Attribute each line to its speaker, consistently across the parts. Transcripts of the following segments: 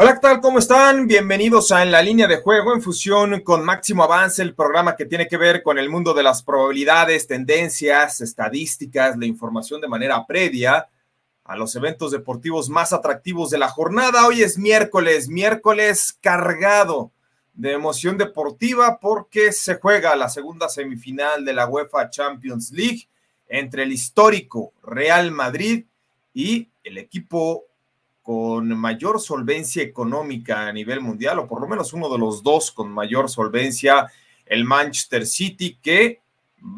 Speaker 1: Hola, ¿qué tal? ¿Cómo están? Bienvenidos a En la línea de juego en fusión con Máximo Avance, el programa que tiene que ver con el mundo de las probabilidades, tendencias, estadísticas, la información de manera previa a los eventos deportivos más atractivos de la jornada. Hoy es miércoles, miércoles cargado de emoción deportiva porque se juega la segunda semifinal de la UEFA Champions League entre el histórico Real Madrid y el equipo con mayor solvencia económica a nivel mundial, o por lo menos uno de los dos con mayor solvencia, el Manchester City, que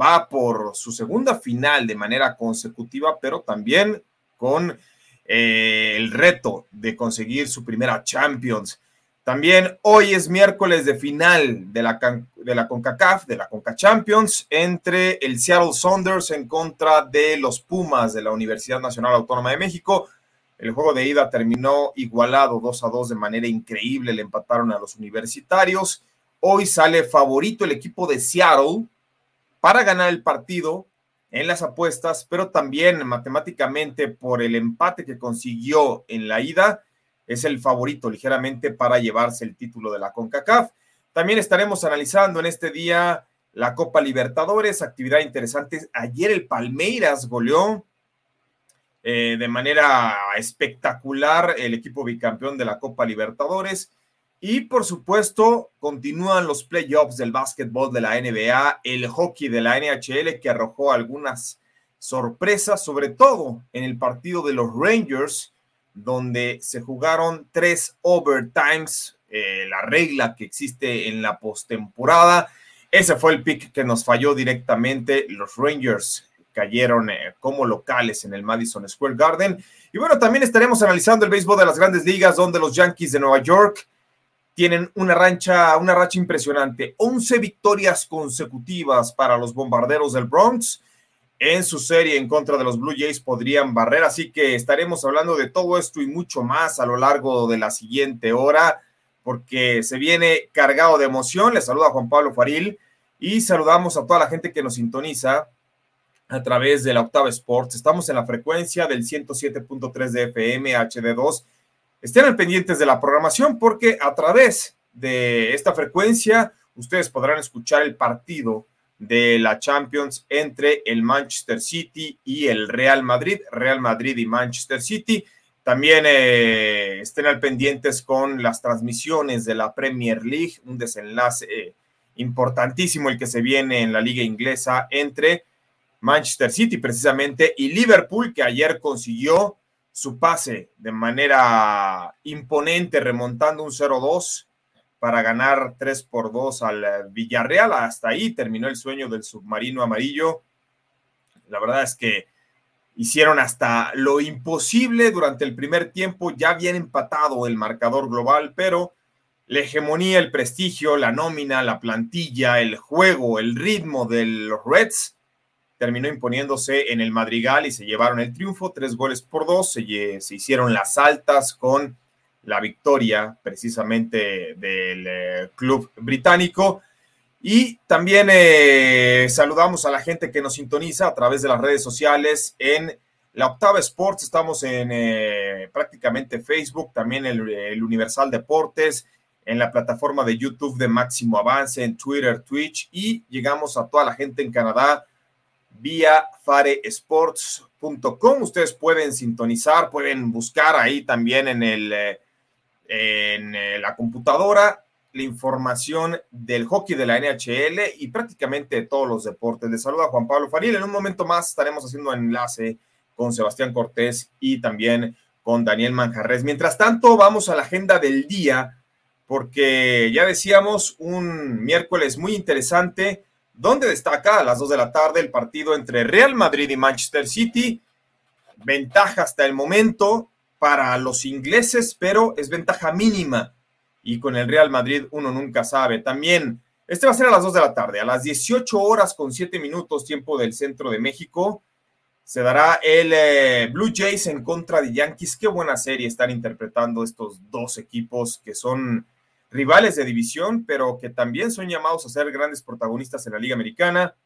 Speaker 1: va por su segunda final de manera consecutiva, pero también con eh, el reto de conseguir su primera Champions. También hoy es miércoles de final de la, de la CONCACAF, de la CONCA Champions, entre el Seattle Saunders en contra de los Pumas de la Universidad Nacional Autónoma de México. El juego de ida terminó igualado 2 a 2 de manera increíble, le empataron a los universitarios. Hoy sale favorito el equipo de Seattle para ganar el partido en las apuestas, pero también matemáticamente por el empate que consiguió en la ida, es el favorito ligeramente para llevarse el título de la CONCACAF. También estaremos analizando en este día la Copa Libertadores, actividad interesante. Ayer el Palmeiras goleó eh, de manera espectacular el equipo bicampeón de la Copa Libertadores. Y por supuesto, continúan los playoffs del básquetbol de la NBA, el hockey de la NHL que arrojó algunas sorpresas, sobre todo en el partido de los Rangers, donde se jugaron tres overtimes, eh, la regla que existe en la postemporada. Ese fue el pick que nos falló directamente. Los Rangers cayeron eh, como locales en el Madison Square Garden. Y bueno, también estaremos analizando el béisbol de las grandes ligas, donde los Yankees de Nueva York tienen una, rancha, una racha impresionante. 11 victorias consecutivas para los bombarderos del Bronx. En su serie en contra de los Blue Jays podrían barrer, así que estaremos hablando de todo esto y mucho más a lo largo de la siguiente hora, porque se viene cargado de emoción. Les saluda Juan Pablo Faril y saludamos a toda la gente que nos sintoniza a través de la Octava Sports. Estamos en la frecuencia del 107.3 de FM HD2. Estén al pendientes de la programación porque a través de esta frecuencia ustedes podrán escuchar el partido de la Champions entre el Manchester City y el Real Madrid, Real Madrid y Manchester City. También eh, estén al pendientes con las transmisiones de la Premier League, un desenlace eh, importantísimo el que se viene en la liga inglesa entre Manchester City precisamente y Liverpool que ayer consiguió su pase de manera imponente remontando un 0-2 para ganar 3 por 2 al Villarreal. Hasta ahí terminó el sueño del submarino amarillo. La verdad es que hicieron hasta lo imposible durante el primer tiempo, ya bien empatado el marcador global, pero la hegemonía, el prestigio, la nómina, la plantilla, el juego, el ritmo de los Reds terminó imponiéndose en el Madrigal y se llevaron el triunfo, tres goles por dos, se, hicieron las altas con la victoria precisamente del eh, club británico. Y también eh, saludamos a la gente que nos sintoniza a través de las redes sociales en la Octava Sports, estamos en eh, prácticamente Facebook, también el, el, Universal Deportes, en la plataforma de YouTube de Máximo Avance, en Twitter, Twitch y llegamos a toda la gente en Canadá vía faresports.com. Ustedes pueden sintonizar, pueden buscar ahí también en, el, eh, en eh, la computadora la información del hockey de la NHL y prácticamente de todos los deportes. Les saluda Juan Pablo Faril. En un momento más estaremos haciendo enlace con Sebastián Cortés y también con Daniel Manjarres. Mientras tanto, vamos a la agenda del día, porque ya decíamos un miércoles muy interesante donde destaca a las 2 de la tarde el partido entre Real Madrid y Manchester City. Ventaja hasta el momento para los ingleses, pero es ventaja mínima y con el Real Madrid uno nunca sabe. También, este va a ser a las 2 de la tarde, a las 18 horas con 7 minutos, tiempo del centro de México, se dará el eh, Blue Jays en contra de Yankees. Qué buena serie están interpretando estos dos equipos que son rivales de división, pero que también son llamados a ser grandes protagonistas en la Liga Americana.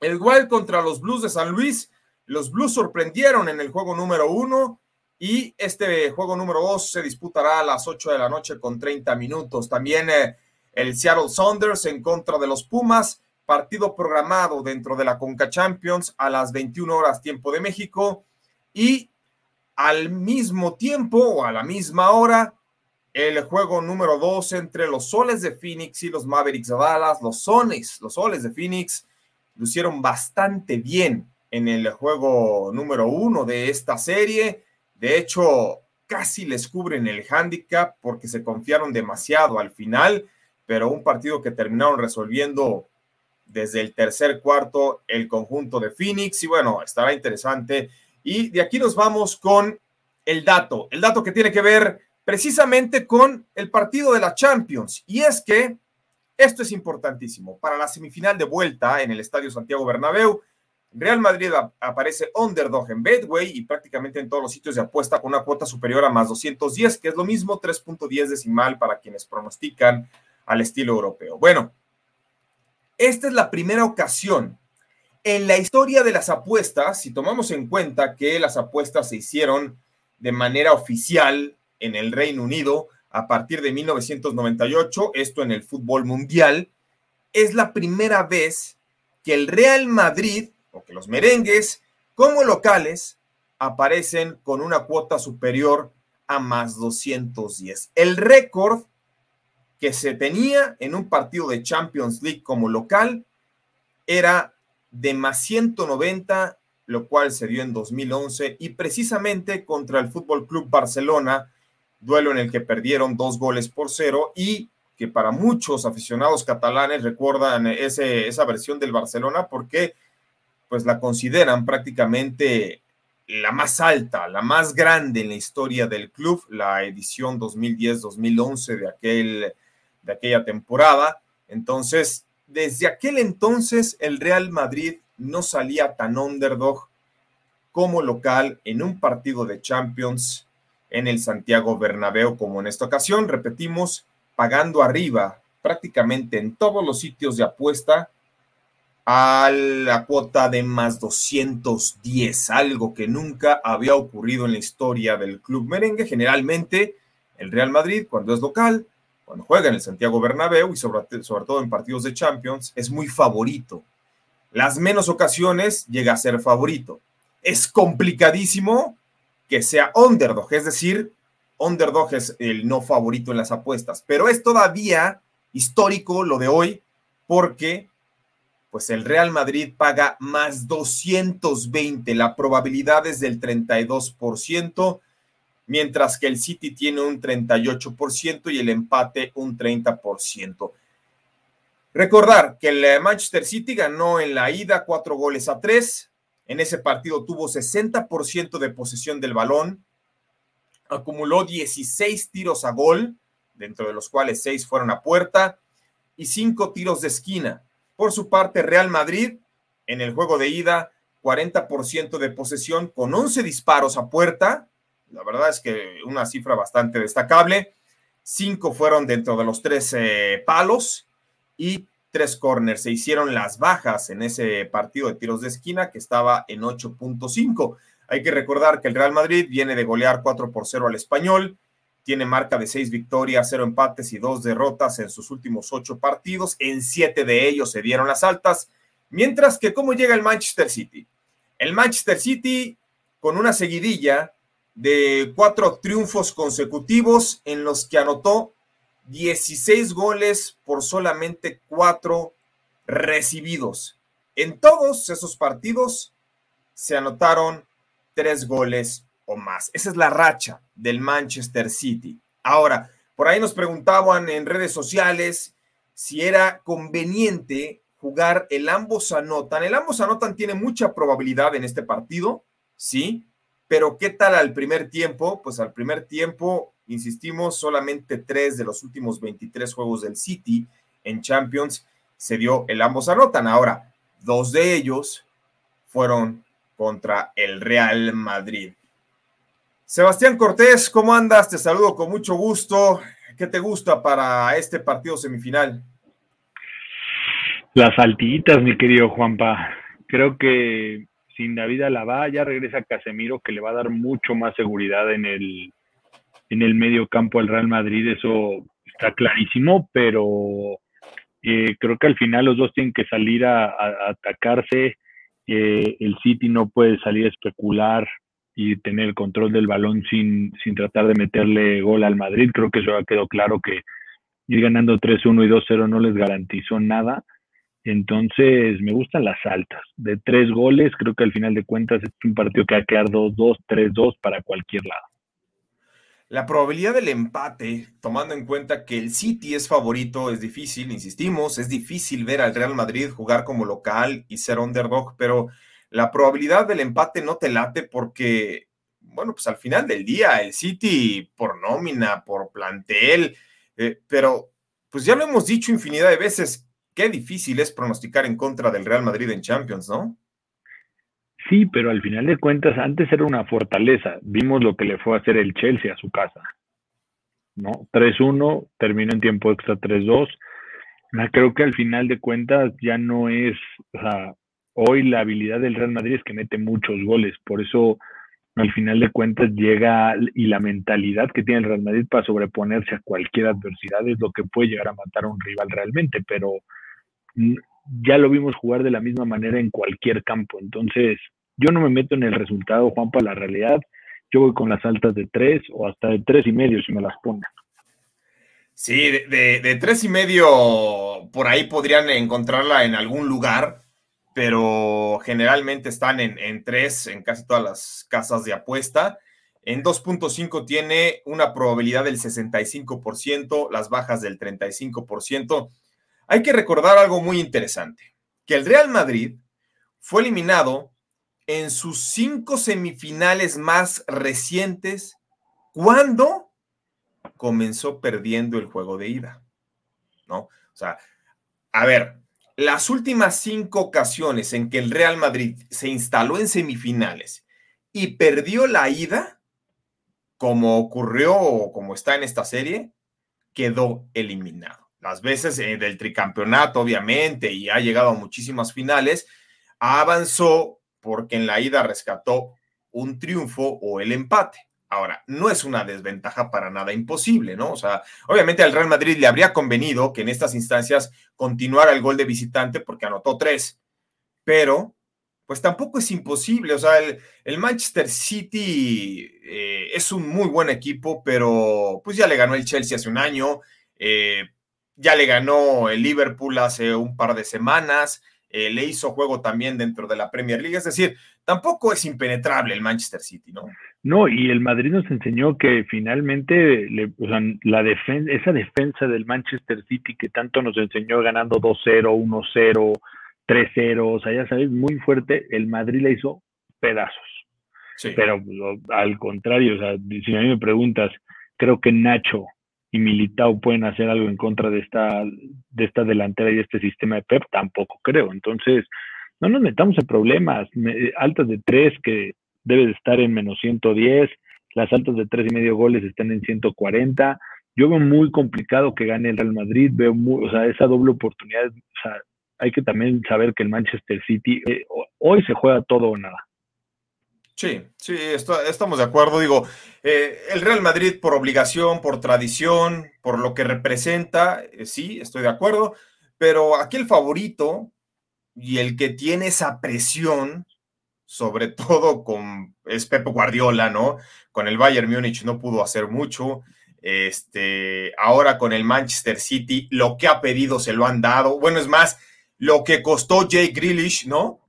Speaker 1: El Wild contra los Blues de San Luis. Los Blues sorprendieron en el juego número uno y este juego número dos se disputará a las 8 de la noche con 30 minutos. También eh, el Seattle Saunders en contra de los Pumas. Partido programado dentro de la Conca Champions a las 21 horas tiempo de México. Y al mismo tiempo o a la misma hora el juego número dos entre los Soles de Phoenix y los Mavericks de Dallas. Los Sones, los Soles de Phoenix lucieron bastante bien en el juego número uno de esta serie. De hecho, casi les cubren el handicap porque se confiaron demasiado al final, pero un partido que terminaron resolviendo desde el tercer cuarto el conjunto de Phoenix y bueno, estará interesante. Y de aquí nos vamos con el dato, el dato que tiene que ver precisamente con el partido de la Champions. Y es que esto es importantísimo. Para la semifinal de vuelta en el Estadio Santiago Bernabéu, Real Madrid aparece underdog en Bedway y prácticamente en todos los sitios de apuesta con una cuota superior a más 210, que es lo mismo 3.10 decimal para quienes pronostican al estilo europeo. Bueno, esta es la primera ocasión en la historia de las apuestas, si tomamos en cuenta que las apuestas se hicieron de manera oficial en el Reino Unido a partir de 1998, esto en el fútbol mundial, es la primera vez que el Real Madrid o que los merengues como locales aparecen con una cuota superior a más 210. El récord que se tenía en un partido de Champions League como local era de más 190, lo cual se dio en 2011 y precisamente contra el Fútbol Club Barcelona duelo en el que perdieron dos goles por cero y que para muchos aficionados catalanes recuerdan ese, esa versión del Barcelona porque pues la consideran prácticamente la más alta, la más grande en la historia del club, la edición 2010-2011 de, aquel, de aquella temporada. Entonces, desde aquel entonces el Real Madrid no salía tan underdog como local en un partido de Champions en el Santiago Bernabéu, como en esta ocasión, repetimos, pagando arriba prácticamente en todos los sitios de apuesta a la cuota de más 210, algo que nunca había ocurrido en la historia del club merengue. Generalmente, el Real Madrid, cuando es local, cuando juega en el Santiago Bernabéu y sobre, sobre todo en partidos de Champions, es muy favorito. Las menos ocasiones llega a ser favorito. Es complicadísimo que sea underdog, es decir, underdog es el no favorito en las apuestas, pero es todavía histórico lo de hoy porque pues el Real Madrid paga más 220, la probabilidad es del 32%, mientras que el City tiene un 38% y el empate un 30%. Recordar que el Manchester City ganó en la ida cuatro goles a tres, en ese partido tuvo 60% de posesión del balón, acumuló 16 tiros a gol, dentro de los cuales 6 fueron a puerta, y 5 tiros de esquina. Por su parte, Real Madrid, en el juego de ida, 40% de posesión con 11 disparos a puerta. La verdad es que una cifra bastante destacable. 5 fueron dentro de los 13 palos y tres corners. Se hicieron las bajas en ese partido de tiros de esquina que estaba en 8.5. Hay que recordar que el Real Madrid viene de golear 4 por 0 al español, tiene marca de 6 victorias, 0 empates y 2 derrotas en sus últimos 8 partidos. En 7 de ellos se dieron las altas. Mientras que, ¿cómo llega el Manchester City? El Manchester City con una seguidilla de cuatro triunfos consecutivos en los que anotó 16 goles por solamente 4 recibidos. En todos esos partidos se anotaron 3 goles o más. Esa es la racha del Manchester City. Ahora, por ahí nos preguntaban en redes sociales si era conveniente jugar el ambos anotan. El ambos anotan tiene mucha probabilidad en este partido, sí, pero ¿qué tal al primer tiempo? Pues al primer tiempo insistimos, solamente tres de los últimos 23 juegos del City en Champions se dio el ambos anotan. Ahora, dos de ellos fueron contra el Real Madrid. Sebastián Cortés, ¿cómo andas? Te saludo con mucho gusto. ¿Qué te gusta para este partido semifinal?
Speaker 2: Las altitas, mi querido Juanpa. Creo que sin David Alaba ya regresa Casemiro, que le va a dar mucho más seguridad en el, en el medio campo al Real Madrid. Eso está clarísimo, pero eh, creo que al final los dos tienen que salir a, atacarse. Eh, el City no puede salir a especular y tener el control del balón sin, sin tratar de meterle gol al Madrid. Creo que eso ya quedó claro que ir ganando 3-1 y 2-0 no les garantizó nada. Entonces, me gustan las altas. De tres goles, creo que al final de cuentas es un partido que va a quedar 2-2, 3-2 para cualquier lado.
Speaker 1: La probabilidad del empate, tomando en cuenta que el City es favorito, es difícil, insistimos, es difícil ver al Real Madrid jugar como local y ser underdog, pero la probabilidad del empate no te late porque, bueno, pues al final del día el City por nómina, por plantel, eh, pero pues ya lo hemos dicho infinidad de veces, qué difícil es pronosticar en contra del Real Madrid en Champions, ¿no?
Speaker 2: Sí, pero al final de cuentas antes era una fortaleza. Vimos lo que le fue a hacer el Chelsea a su casa. ¿No? 3-1, terminó en tiempo extra 3-2. Creo que al final de cuentas ya no es, o sea, hoy la habilidad del Real Madrid es que mete muchos goles, por eso al final de cuentas llega y la mentalidad que tiene el Real Madrid para sobreponerse a cualquier adversidad es lo que puede llegar a matar a un rival realmente, pero ya lo vimos jugar de la misma manera en cualquier campo, entonces yo no me meto en el resultado, Juan, para la realidad, yo voy con las altas de tres o hasta de tres y medio si me las pongan.
Speaker 1: Sí, de, de tres y medio por ahí podrían encontrarla en algún lugar pero generalmente están en, en 3 en casi todas las casas de apuesta. En 2.5 tiene una probabilidad del 65%, las bajas del 35%. Hay que recordar algo muy interesante, que el Real Madrid fue eliminado en sus cinco semifinales más recientes cuando comenzó perdiendo el juego de ida. ¿No? O sea, a ver, las últimas cinco ocasiones en que el Real Madrid se instaló en semifinales y perdió la ida, como ocurrió o como está en esta serie, quedó eliminado. Las veces eh, del tricampeonato, obviamente, y ha llegado a muchísimas finales, avanzó porque en la ida rescató un triunfo o el empate. Ahora, no es una desventaja para nada imposible, ¿no? O sea, obviamente al Real Madrid le habría convenido que en estas instancias continuara el gol de visitante porque anotó tres, pero pues tampoco es imposible. O sea, el, Manchester City eh, es un muy buen equipo, pero pues ya le ganó el Chelsea hace un año, eh, ya le ganó el Liverpool hace un par de semanas. Eh, le hizo juego también dentro de la Premier League. Es decir, tampoco es impenetrable el Manchester City, ¿no?
Speaker 2: No, y el Madrid nos enseñó que finalmente o sea, la defensa, esa defensa del Manchester City que tanto nos enseñó ganando 2-0, 1-0, 3-0, o sea, ya sabes, muy fuerte, el Madrid le hizo pedazos. Sí. Pero al contrario, o sea, si a mí me preguntas, creo que Nacho y Militao pueden hacer algo en contra de esta, de esta delantera y este sistema de Pep, tampoco creo. Entonces, no nos metamos en problemas. altas de tres que debe de estar en menos 110, las altas de tres y medio goles están en 140. Yo veo muy complicado que gane el Real Madrid, veo muy, o sea, esa doble oportunidad, o sea, hay que también saber que el Manchester City eh, hoy se juega todo o nada.
Speaker 1: Sí, sí, estamos de acuerdo. Digo, eh, el Real Madrid por obligación, por tradición, por lo que representa, eh, sí, estoy de acuerdo, pero aquí el favorito y el que tiene esa presión, sobre todo con es Pep Guardiola, ¿no? Con el Bayern Múnich no pudo hacer mucho. Este, ahora con el Manchester City, lo que ha pedido se lo han dado. Bueno, es más, lo que costó Jay Grealish, ¿no?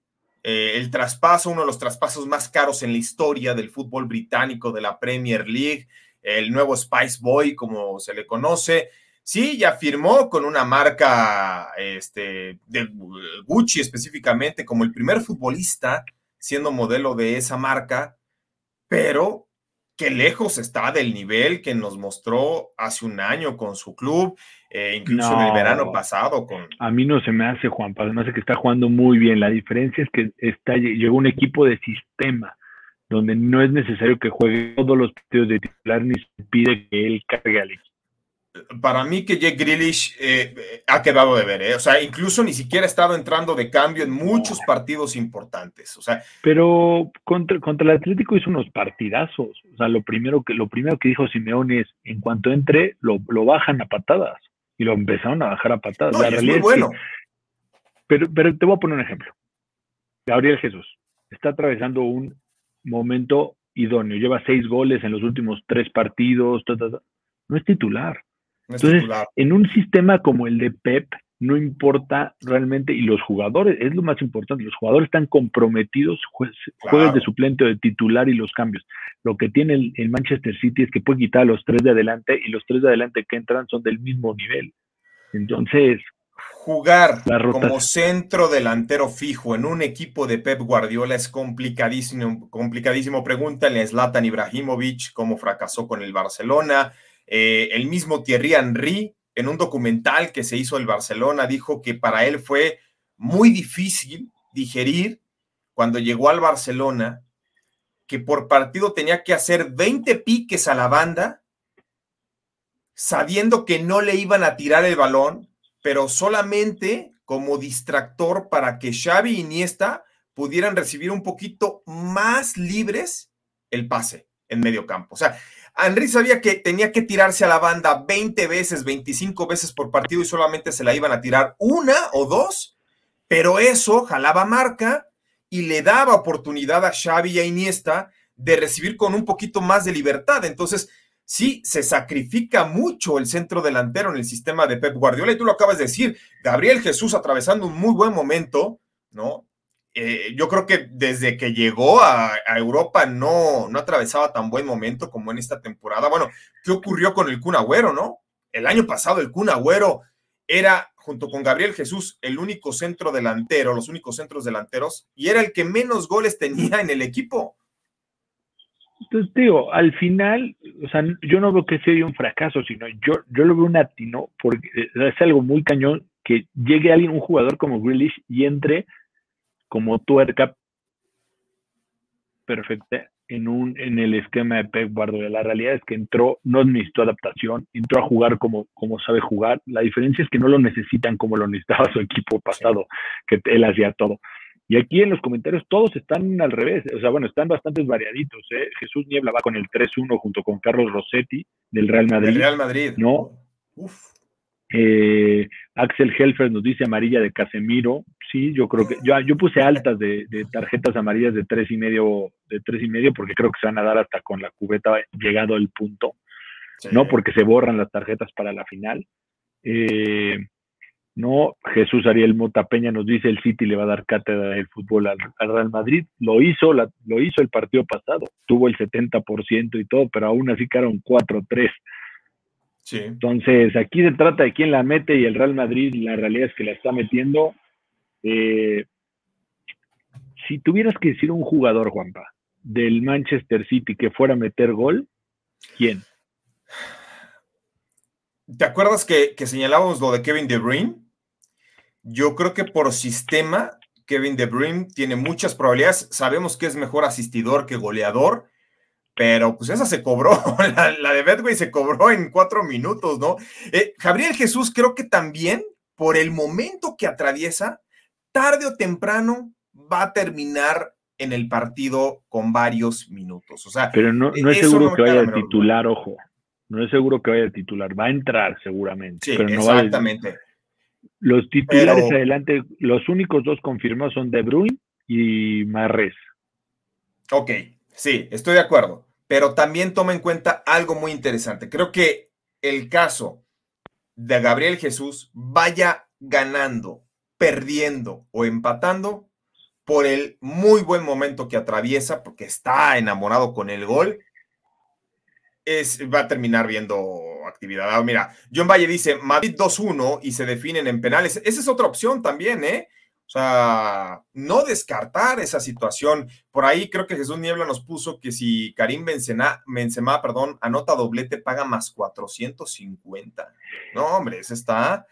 Speaker 1: Eh, el traspaso, uno de los traspasos más caros en la historia del fútbol británico de la Premier League, el nuevo Spice Boy, como se le conoce. Sí, ya firmó con una marca este, de Gucci específicamente como el primer futbolista siendo modelo de esa marca, pero qué lejos está del nivel que nos mostró hace un año con su club, eh, incluso en el verano pasado. Con...
Speaker 2: A mí no se me hace, Juan, me hace que está jugando muy bien. La diferencia es que está, llegó un equipo de sistema donde no es necesario que juegue todos los partidos de titular ni se pide que él cargue al equipo
Speaker 1: para mí que Jake Grealish eh, ha quedado de ver, ¿eh? o sea, incluso ni siquiera ha estado entrando de cambio en muchos partidos importantes, o sea.
Speaker 2: Pero contra, contra el Atlético hizo unos partidazos, o sea, lo primero que, lo primero que dijo Simeone es, en cuanto entre, lo, bajan a patadas, y lo empezaron a bajar a patadas.
Speaker 1: No, es muy bueno.
Speaker 2: pero, pero te voy a poner un ejemplo. Gabriel Jesús está atravesando un momento idóneo, lleva seis goles en los últimos tres partidos, no es titular entonces, en un sistema como el de Pep, no importa realmente, y los jugadores, es lo más importante, los jugadores están comprometidos, juegues de suplente o de titular y los cambios. Lo que tiene el, Manchester City es que puede quitar a los tres de adelante y los tres de adelante que entran son del mismo nivel. Entonces,
Speaker 1: jugar como centro delantero fijo en un equipo de Pep Guardiola es complicadísimo, complicadísimo. Pregúntale a Zlatan Ibrahimovic cómo fracasó con el Barcelona. Eh, el mismo Thierry Henry, en un documental que se hizo el Barcelona, dijo que para él fue muy difícil digerir cuando llegó al Barcelona que por partido tenía que hacer 20 piques a la banda, sabiendo que no le iban a tirar el balón, pero solamente como distractor para que Xavi y Iniesta pudieran recibir un poquito más libres el pase en medio campo. O sea, Henry sabía que tenía que tirarse a la banda 20 veces, 25 veces por partido y solamente se la iban a tirar una o dos, pero eso jalaba marca y le daba oportunidad a Xavi y a Iniesta de recibir con un poquito más de libertad. Entonces, sí, se sacrifica mucho el centro delantero en el sistema de Pep Guardiola y tú lo acabas de decir, Gabriel Jesús atravesando un muy buen momento, ¿no? Eh, yo creo que desde que llegó a, Europa no, no atravesaba tan buen momento como en esta temporada. Bueno, ¿qué ocurrió con el Kun Agüero, no? El año pasado el Kun Agüero era, junto con Gabriel Jesús, el único centro delantero, los únicos centros delanteros, y era el que menos goles tenía en el equipo.
Speaker 2: Entonces, digo, al final, o sea, yo no veo que sea un fracaso, sino yo, yo lo veo un atino, porque es algo muy cañón que llegue alguien, un jugador como Grealish, y entre como tuerca perfecta en, un, en el esquema de Pep Guardiola. La realidad es que entró, no necesitó adaptación, entró a jugar como, como sabe jugar. La diferencia es que no lo necesitan como lo necesitaba su equipo pasado, que él hacía todo. Y aquí en los comentarios todos están al revés, o sea, bueno, están bastante variaditos. ¿eh? Jesús Niebla va con el 3-1 junto con Carlos Rossetti del Real Madrid. Del
Speaker 1: Real Madrid.
Speaker 2: No. Uf. Eh, Axel Helfer nos dice amarilla de Casemiro. Sí, yo creo que yo, yo puse altas de, tarjetas amarillas de tres y medio, de tres y medio, porque creo que se van a dar hasta con la cubeta llegado el punto, ¿no? Porque se borran las tarjetas para la final. Eh, no, Jesús Ariel Mota Peña nos dice el City le va a dar cátedra del fútbol al, Real Madrid. Lo hizo, lo hizo el partido pasado, tuvo el 70% y todo, pero aún así quedaron 4-3. Entonces, aquí se trata de quién la mete y el Real Madrid, la realidad es que la está metiendo. Eh, si tuvieras que decir un jugador, Juanpa, del Manchester City que fuera a meter gol, ¿quién?
Speaker 1: ¿Te acuerdas que, que señalábamos lo de Kevin De Bruyne? Yo creo que por sistema, Kevin De Bruyne tiene muchas probabilidades. Sabemos que es mejor asistidor que goleador pero pues esa se cobró, la, de Bedway se cobró en cuatro minutos, ¿no? Eh, Gabriel Jesús creo que también, por el momento que atraviesa, tarde o temprano va a terminar en el partido con varios minutos. O sea,
Speaker 2: pero no, no es seguro que vaya a titular, ojo. No es seguro que vaya a titular, va a entrar seguramente.
Speaker 1: Sí,
Speaker 2: pero no
Speaker 1: exactamente.
Speaker 2: Los titulares adelante, los únicos dos confirmados son De Bruyne y Marres.
Speaker 1: Ok, Sí, estoy de acuerdo, pero también toma en cuenta algo muy interesante. Creo que el caso de Gabriel Jesús vaya ganando, perdiendo o empatando por el muy buen momento que atraviesa, porque está enamorado con el gol, es, va a terminar viendo actividad. Ah, mira, John Valle dice Madrid 2-1 y se definen en penales. Esa es otra opción también, ¿eh? Sea, no descartar esa situación. Por ahí creo que Jesús Niebla nos puso que si Karim Benzema, Benzema perdón, anota doblete, paga más 450. No, hombre, ese está...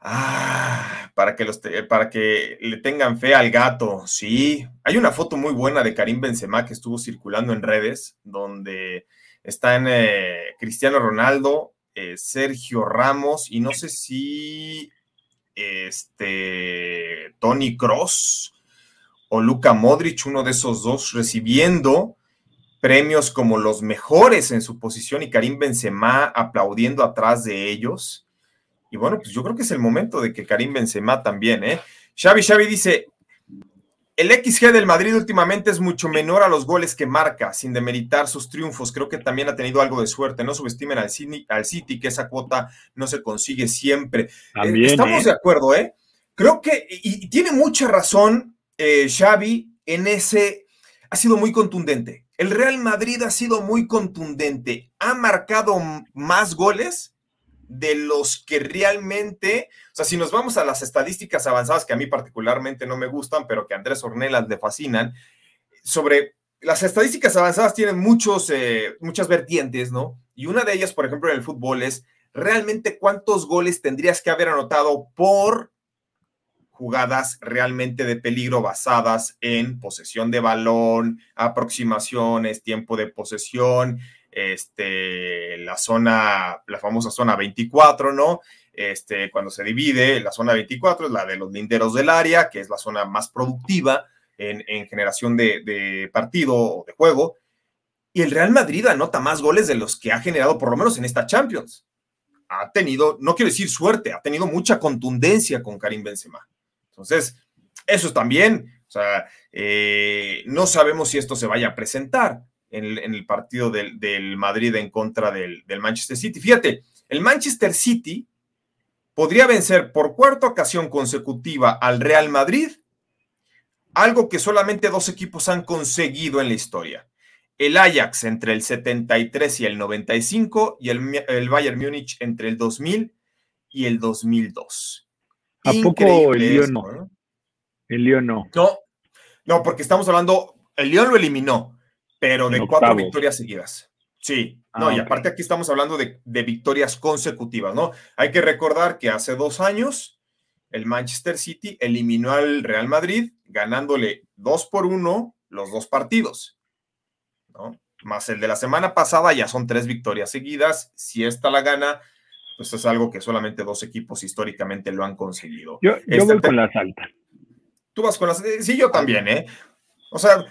Speaker 1: Ah, para que, los para que le tengan fe al gato, sí. Hay una foto muy buena de Karim Benzema que estuvo circulando en redes, donde están eh, Cristiano Ronaldo, eh, Sergio Ramos y no sé si este Tony Cross o Luca Modric, uno de esos dos, recibiendo premios como los mejores en su posición y Karim Benzema aplaudiendo atrás de ellos. Y bueno, pues yo creo que es el momento de que Karim Benzema también, ¿eh? Xavi Xavi dice, el XG del Madrid últimamente es mucho menor a los goles que marca, sin demeritar sus triunfos. Creo que también ha tenido algo de suerte. No subestimen al City, que esa cuota no se consigue siempre. Eh, estamos ¿eh? de acuerdo, ¿eh? Creo que, y, tiene mucha razón eh, Xavi en ese, ha sido muy contundente. El Real Madrid ha sido muy contundente. Ha marcado más goles de los que realmente, o sea, si nos vamos a las estadísticas avanzadas que a mí particularmente no me gustan, pero que a Andrés Ornelas le fascinan, sobre las estadísticas avanzadas tienen muchos, eh, muchas vertientes, ¿no? Y una de ellas, por ejemplo, en el fútbol es realmente cuántos goles tendrías que haber anotado por jugadas realmente de peligro basadas en posesión de balón, aproximaciones, tiempo de posesión, este, la zona, la famosa zona 24, ¿no? Este, cuando se divide, la zona 24 es la de los linderos del área, que es la zona más productiva en, generación de, partido o de juego. Y el Real Madrid anota más goles de los que ha generado, por lo menos en esta Champions. Ha tenido, no quiero decir suerte, ha tenido mucha contundencia con Karim Benzema. Entonces, eso es también, o sea, eh, no sabemos si esto se vaya a presentar en el, partido del, Madrid en contra del, Manchester City. Fíjate, el Manchester City podría vencer por cuarta ocasión consecutiva al Real Madrid, algo que solamente dos equipos han conseguido en la historia. El Ajax entre el 73 y el 95 y el, el Bayern Múnich entre el 2000 y el 2002.
Speaker 2: ¿A poco el Lyon no? El Lyon no.
Speaker 1: No, no, porque estamos hablando, el Lyon lo eliminó, pero de cuatro victorias seguidas. Sí, no, ah, y aparte aquí estamos hablando de, victorias consecutivas, ¿no? Hay que recordar que hace dos años el Manchester City eliminó al Real Madrid ganándole dos por uno los dos partidos, ¿no? Más el de la semana pasada ya son tres victorias seguidas. Si esta la gana, pues es algo que solamente dos equipos históricamente lo han conseguido.
Speaker 2: Yo, yo este voy con las altas.
Speaker 1: Tú vas con las... Sí, yo también, ¿eh? O sea,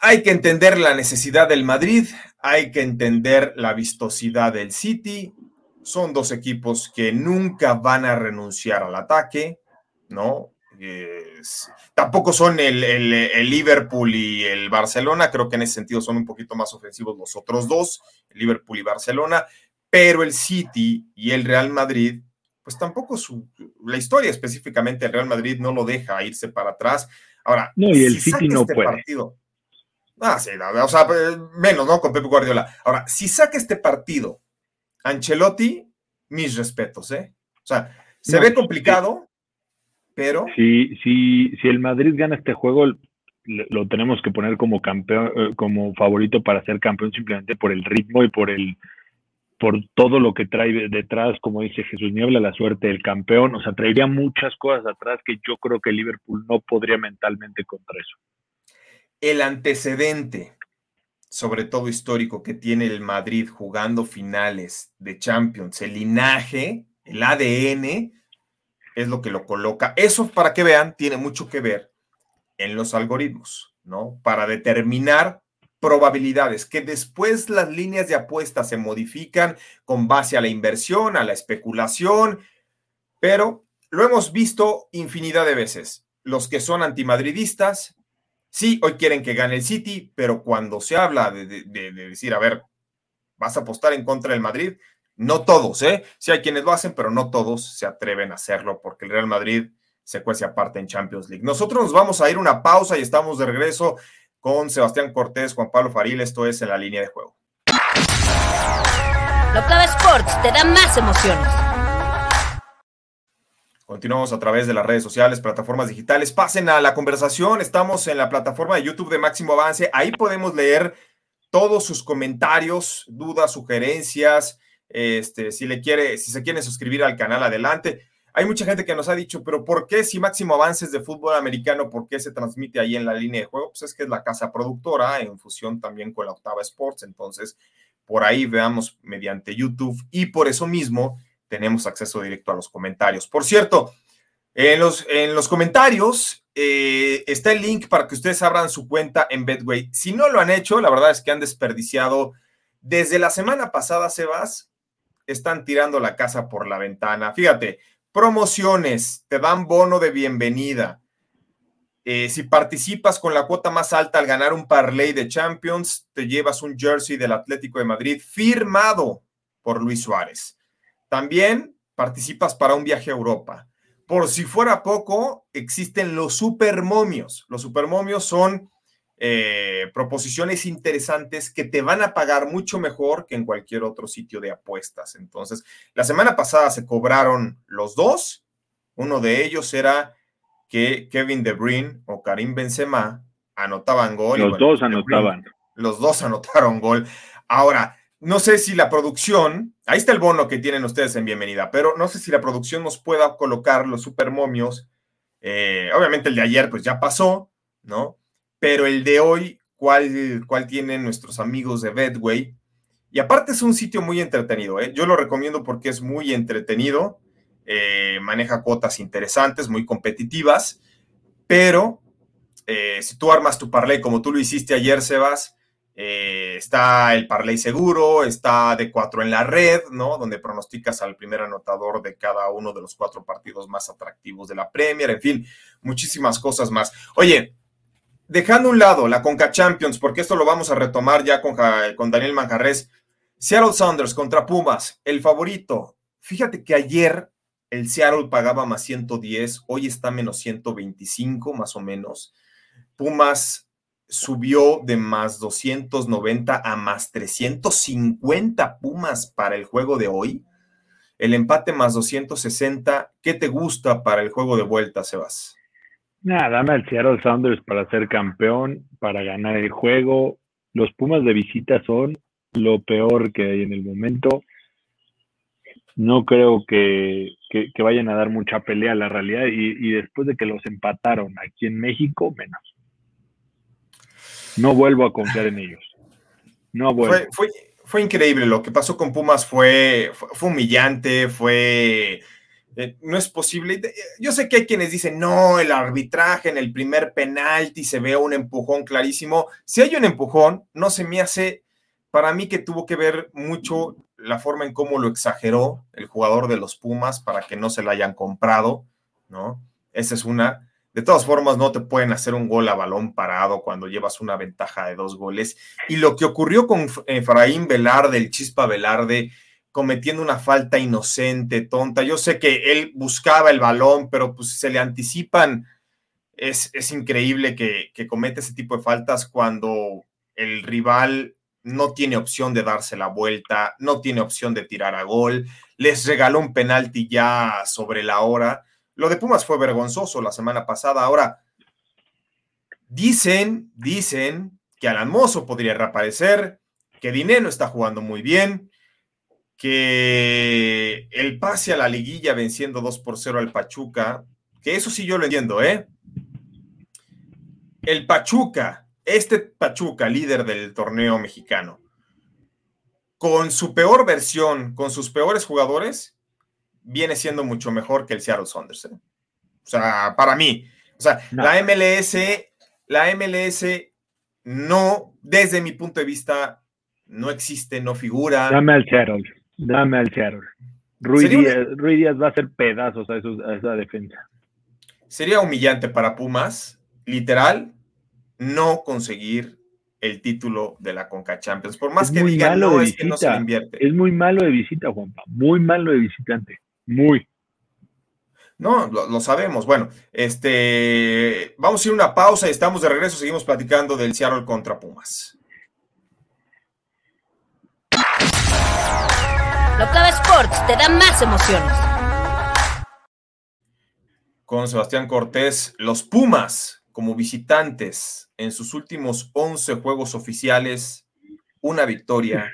Speaker 1: hay que entender la necesidad del Madrid, hay que entender la vistosidad del City. Son dos equipos que nunca van a renunciar al ataque, ¿no? tampoco son el, el, Liverpool y el Barcelona, creo que en ese sentido son un poquito más ofensivos los otros dos, el Liverpool y Barcelona, pero el City y el Real Madrid, pues tampoco su, la historia específicamente el Real Madrid no lo deja irse para atrás. Ahora,
Speaker 2: no, y el City no este puede. Partido,
Speaker 1: Ah, sí, o sea, pues, menos, ¿no? Con Pepe Guardiola. Ahora, si saca este partido, Ancelotti, mis respetos, ¿eh? O sea, se ve complicado, pero.
Speaker 2: Si, si, si el Madrid gana este juego, lo tenemos que poner como campeón, eh, como favorito para ser campeón simplemente por el ritmo y por el por todo lo que trae detrás, como dice Jesús Niebla, la suerte del campeón, o sea, traería muchas cosas atrás que yo creo que Liverpool no podría mentalmente contra eso
Speaker 1: el antecedente, sobre todo histórico, que tiene el Madrid jugando finales de Champions, el linaje, el ADN, es lo que lo coloca. Eso, para que vean, tiene mucho que ver en los algoritmos, ¿no? Para determinar probabilidades, que después las líneas de apuesta se modifican con base a la inversión, a la especulación, pero lo hemos visto infinidad de veces. Los que son antimadridistas Sí, hoy quieren que gane el City, pero cuando se habla de, decir, a ver, vas a apostar en contra del Madrid, no todos, ¿eh? Sí hay quienes lo hacen, pero no todos se atreven a hacerlo porque el Real Madrid se cuece aparte en Champions League. Nosotros nos vamos a ir una pausa y estamos de regreso con Sebastián Cortés, Juan Pablo Faril, esto es en la línea de juego.
Speaker 3: Sports te da más emociones.
Speaker 1: Continuamos a través de las redes sociales, plataformas digitales. Pasen a la conversación. Estamos en la plataforma de YouTube de Máximo Avance. Ahí podemos leer todos sus comentarios, dudas, sugerencias. Este, si le quiere, si se quiere suscribir al canal, adelante. Hay mucha gente que nos ha dicho, pero ¿por qué si Máximo Avances de fútbol americano, por qué se transmite ahí en la línea de juego? Pues es que es la casa productora en fusión también con la Octava Sports. Entonces, por ahí veamos mediante YouTube y por eso mismo tenemos acceso directo a los comentarios. Por cierto, en los, en los comentarios eh, está el link para que ustedes abran su cuenta en Betway. Si no lo han hecho, la verdad es que han desperdiciado desde la semana pasada, Sebas, están tirando la casa por la ventana. Fíjate, promociones, te dan bono de bienvenida. Eh, si participas con la cuota más alta al ganar un parlay de Champions, te llevas un jersey del Atlético de Madrid firmado por Luis Suárez. También participas para un viaje a Europa. Por si fuera poco, existen los supermomios. Los supermomios son eh, proposiciones interesantes que te van a pagar mucho mejor que en cualquier otro sitio de apuestas. Entonces, la semana pasada se cobraron los dos. Uno de ellos era que Kevin De Bruyne o Karim Benzema anotaban gol.
Speaker 2: Los dos anotaban.
Speaker 1: los dos anotaron gol. Ahora, no sé si la producción, ahí está el bono que tienen ustedes en bienvenida, pero no sé si la producción nos pueda colocar los supermomios. Eh, obviamente el de ayer pues ya pasó, ¿no? Pero el de hoy, ¿cuál, cuál tienen nuestros amigos de Bedway? Y aparte es un sitio muy entretenido, ¿eh? Yo lo recomiendo porque es muy entretenido, eh, maneja cuotas interesantes, muy competitivas, pero eh, si tú armas tu parlay como tú lo hiciste ayer, Sebas, eh, está el parlay seguro, está de cuatro en la red, ¿no? Donde pronosticas al primer anotador de cada uno de los cuatro partidos más atractivos de la Premier, en fin, muchísimas cosas más. Oye, dejando un lado la Conca Champions, porque esto lo vamos a retomar ya con, con Daniel Manjarres, Seattle Saunders contra Pumas, el favorito. Fíjate que ayer el Seattle pagaba más 110, hoy está menos 125 más o menos. Pumas subió de más 290 a más 350 Pumas para el juego de hoy. El empate más 260. ¿Qué te gusta para el juego de vuelta, Sebas?
Speaker 2: Nada, dame al Seattle Sounders para ser campeón, para ganar el juego. Los Pumas de visita son lo peor que hay en el momento. No creo que, vayan a dar mucha pelea a la realidad y, y después de que los empataron aquí en México, menos. No vuelvo a confiar en ellos. No vuelvo.
Speaker 1: Fue, fue, increíble. Lo que pasó con Pumas fue, fue, humillante, fue. Eh, no es posible. Yo sé que hay quienes dicen, no, el arbitraje en el primer penalti se ve un empujón clarísimo. Si hay un empujón, no se me hace, para mí que tuvo que ver mucho la forma en cómo lo exageró el jugador de los Pumas para que no se la hayan comprado, ¿no? Esa es una. De todas formas, no te pueden hacer un gol a balón parado cuando llevas una ventaja de dos goles. Y lo que ocurrió con Efraín Velarde, el Chispa Velarde, cometiendo una falta inocente, tonta. Yo sé que él buscaba el balón, pero pues se le anticipan. Es, es increíble que, que comete ese tipo de faltas cuando el rival no tiene opción de darse la vuelta, no tiene opción de tirar a gol. Les regaló un penalti ya sobre la hora lo de Pumas fue vergonzoso la semana pasada. Ahora, dicen, dicen que Alan podría reaparecer, que Dineno está jugando muy bien, que el pase a la liguilla venciendo 2 por 0 al Pachuca, que eso sí yo lo entiendo, ¿eh? El Pachuca, este Pachuca, líder del torneo mexicano, con su peor versión, con sus peores jugadores, viene siendo mucho mejor que el Seattle Saunders. ¿eh? O sea, para mí. O sea, la MLS, la MLS no, desde mi punto de vista, no existe, no figura.
Speaker 2: Dame al Seattle, dame al Seattle. Rui Díaz, va a hacer pedazos a, esa defensa.
Speaker 1: Sería humillante para Pumas, literal, no conseguir el título de la Conca Champions. Por más que digan, no, es que no se invierte.
Speaker 2: Es muy malo de visita, Juanpa. Muy malo de visitante. Muy.
Speaker 1: No, lo, sabemos. Bueno, este, vamos a ir a una pausa y estamos de regreso. Seguimos platicando del Seattle contra Pumas.
Speaker 3: Locava Sports te da más emociones.
Speaker 1: con Sebastián Cortés. Los Pumas, como visitantes, en sus últimos 11 juegos oficiales, una victoria,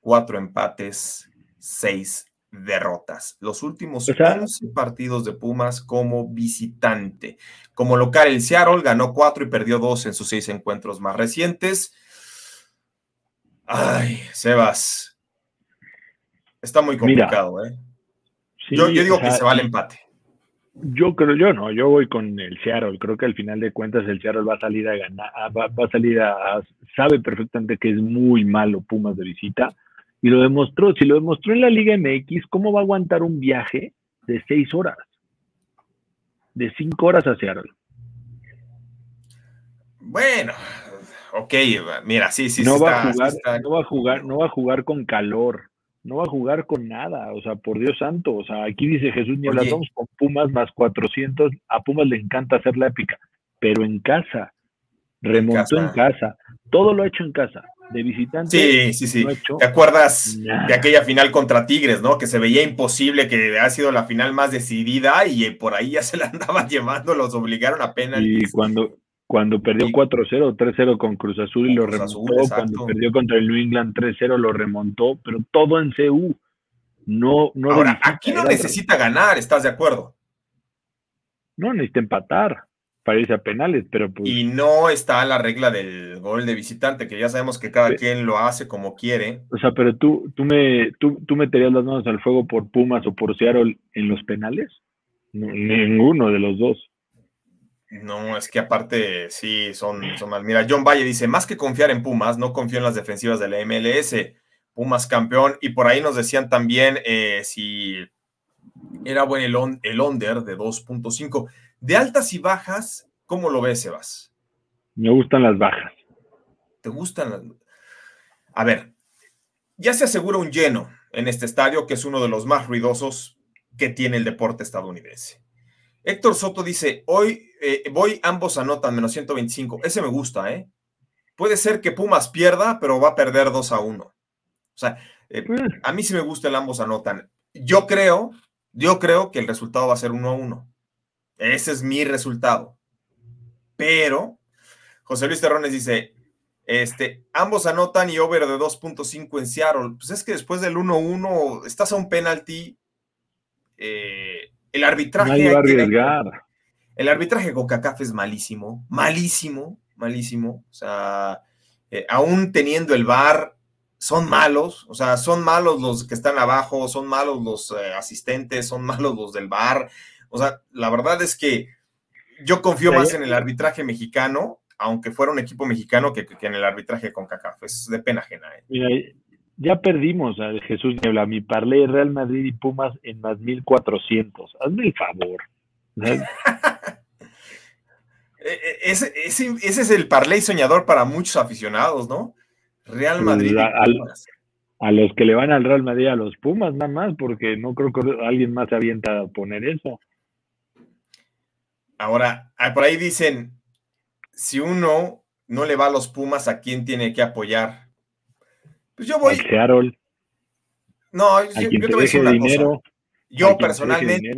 Speaker 1: cuatro empates, seis derrotas. Los últimos 11 partidos de Pumas como visitante. Como local, el Seattle ganó cuatro y perdió dos en sus seis encuentros más recientes. Ay, Sebas. Está muy complicado, ¿eh? yo, digo que se va al empate.
Speaker 2: Yo creo, yo no, yo voy con el Seattle. Creo que al final de cuentas el Seattle va a salir a ganar, va, va a salir a, sabe perfectamente que es muy malo Pumas de visita y lo demostró. Si lo demostró en la Liga MX, ¿cómo va a aguantar un viaje de seis horas? De cinco horas a Seattle.
Speaker 1: Bueno, ok, mira, sí, sí,
Speaker 2: no va a jugar, no va a jugar, no va a jugar con calor, no va a jugar con nada, o sea, por Dios santo, o sea, aquí dice Jesús ni vamos con Pumas más 400, a Pumas le encanta hacer la épica, pero en casa, remontó en casa, todo lo ha hecho en casa, de visitante.
Speaker 1: Sí, sí, sí. ¿Te acuerdas de aquella final contra Tigres, no? Que se veía imposible, que ha sido la final más decidida y por ahí ya se la andaban llevando, los obligaron a.
Speaker 2: Y cuando, cuando perdió 4-0, 3-0 con Cruz Azul y lo remontó, cuando perdió contra el New England 3-0 lo remontó, pero todo en CU. No, no
Speaker 1: Ahora, aquí no necesita ganar, ¿estás de acuerdo?
Speaker 2: No, necesita empatar para irse a penales, pero pues...
Speaker 1: Y no está la regla del gol de visitante, que ya sabemos que cada quien lo hace como quiere.
Speaker 2: O sea, pero tú, tú, me, tú, tú meterías las manos al fuego por Pumas o por Seattle en los penales? ninguno de los dos.
Speaker 1: No, es que aparte sí, son, son mal. Mira, John Valle dice, más que confiar en Pumas, no confío en las defensivas de la MLS. Pumas campeón. Y por ahí nos decían también eh, si era bueno el, el under de 2.5. De altas y bajas, ¿cómo lo ves, Sebas?
Speaker 2: Me gustan las bajas.
Speaker 1: ¿Te gustan las... A ver, ya se asegura un lleno en este estadio, que es uno de los más ruidosos que tiene el deporte estadounidense. Héctor Soto dice, hoy eh, voy, ambos anotan menos 125. Ese me gusta, ¿eh? Puede ser que Pumas pierda, pero va a perder 2 a 1. O sea, eh, pues. a mí sí me gusta el ambos anotan. Yo creo, yo creo que el resultado va a ser 1 a 1. Ese es mi resultado. Pero, José Luis Terrones dice, este, ambos anotan y over de 2.5 en Seattle. Pues es que después del 1-1 estás a un penalti. Eh, el arbitraje. el arbitraje con CACAF es malísimo, malísimo, malísimo. O sea, eh, aún teniendo el VAR, son malos. O sea, son malos los que están abajo, son malos los eh, asistentes, son malos los del VAR. O sea, la verdad es que yo confío más en el arbitraje mexicano, aunque fuera un equipo mexicano, que, en el arbitraje con CACAF. Es de pena ajena.
Speaker 2: ¿eh? ya perdimos a Jesús Niebla, mi parlé Real Madrid y Pumas en más 1400. Hazme el favor.
Speaker 1: E, e, ese, ese, es el parley soñador para muchos aficionados, ¿no? Real Madrid.
Speaker 2: A, los que le van al Real Madrid, a los Pumas, nada más, porque no creo que alguien más se avienta a poner eso.
Speaker 1: Ahora, ah, por ahí dicen, si uno no le va a los Pumas, ¿a quién tiene que apoyar? Pues yo voy. No, yo, te voy a decir una cosa. Yo personalmente,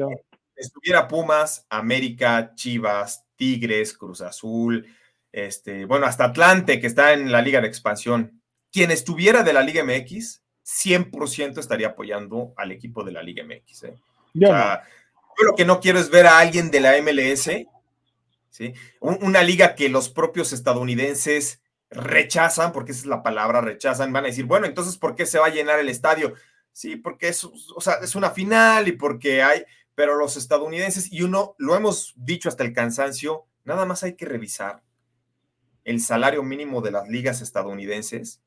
Speaker 1: estuviera Pumas, América, Chivas, Tigres, Cruz Azul, este, bueno, hasta Atlante, que está en la Liga de Expansión. Quien estuviera de la Liga MX, 100% estaría apoyando al equipo de la Liga MX. ¿eh? Yo lo que no quiero es ver a alguien de la MLS, ¿sí? una liga que los propios estadounidenses rechazan, porque esa es la palabra, rechazan, van a decir, bueno, entonces, ¿por qué se va a llenar el estadio? Sí, porque es, o sea, es una final y porque hay, pero los estadounidenses, y uno, lo hemos dicho hasta el cansancio, nada más hay que revisar el salario mínimo de las ligas estadounidenses.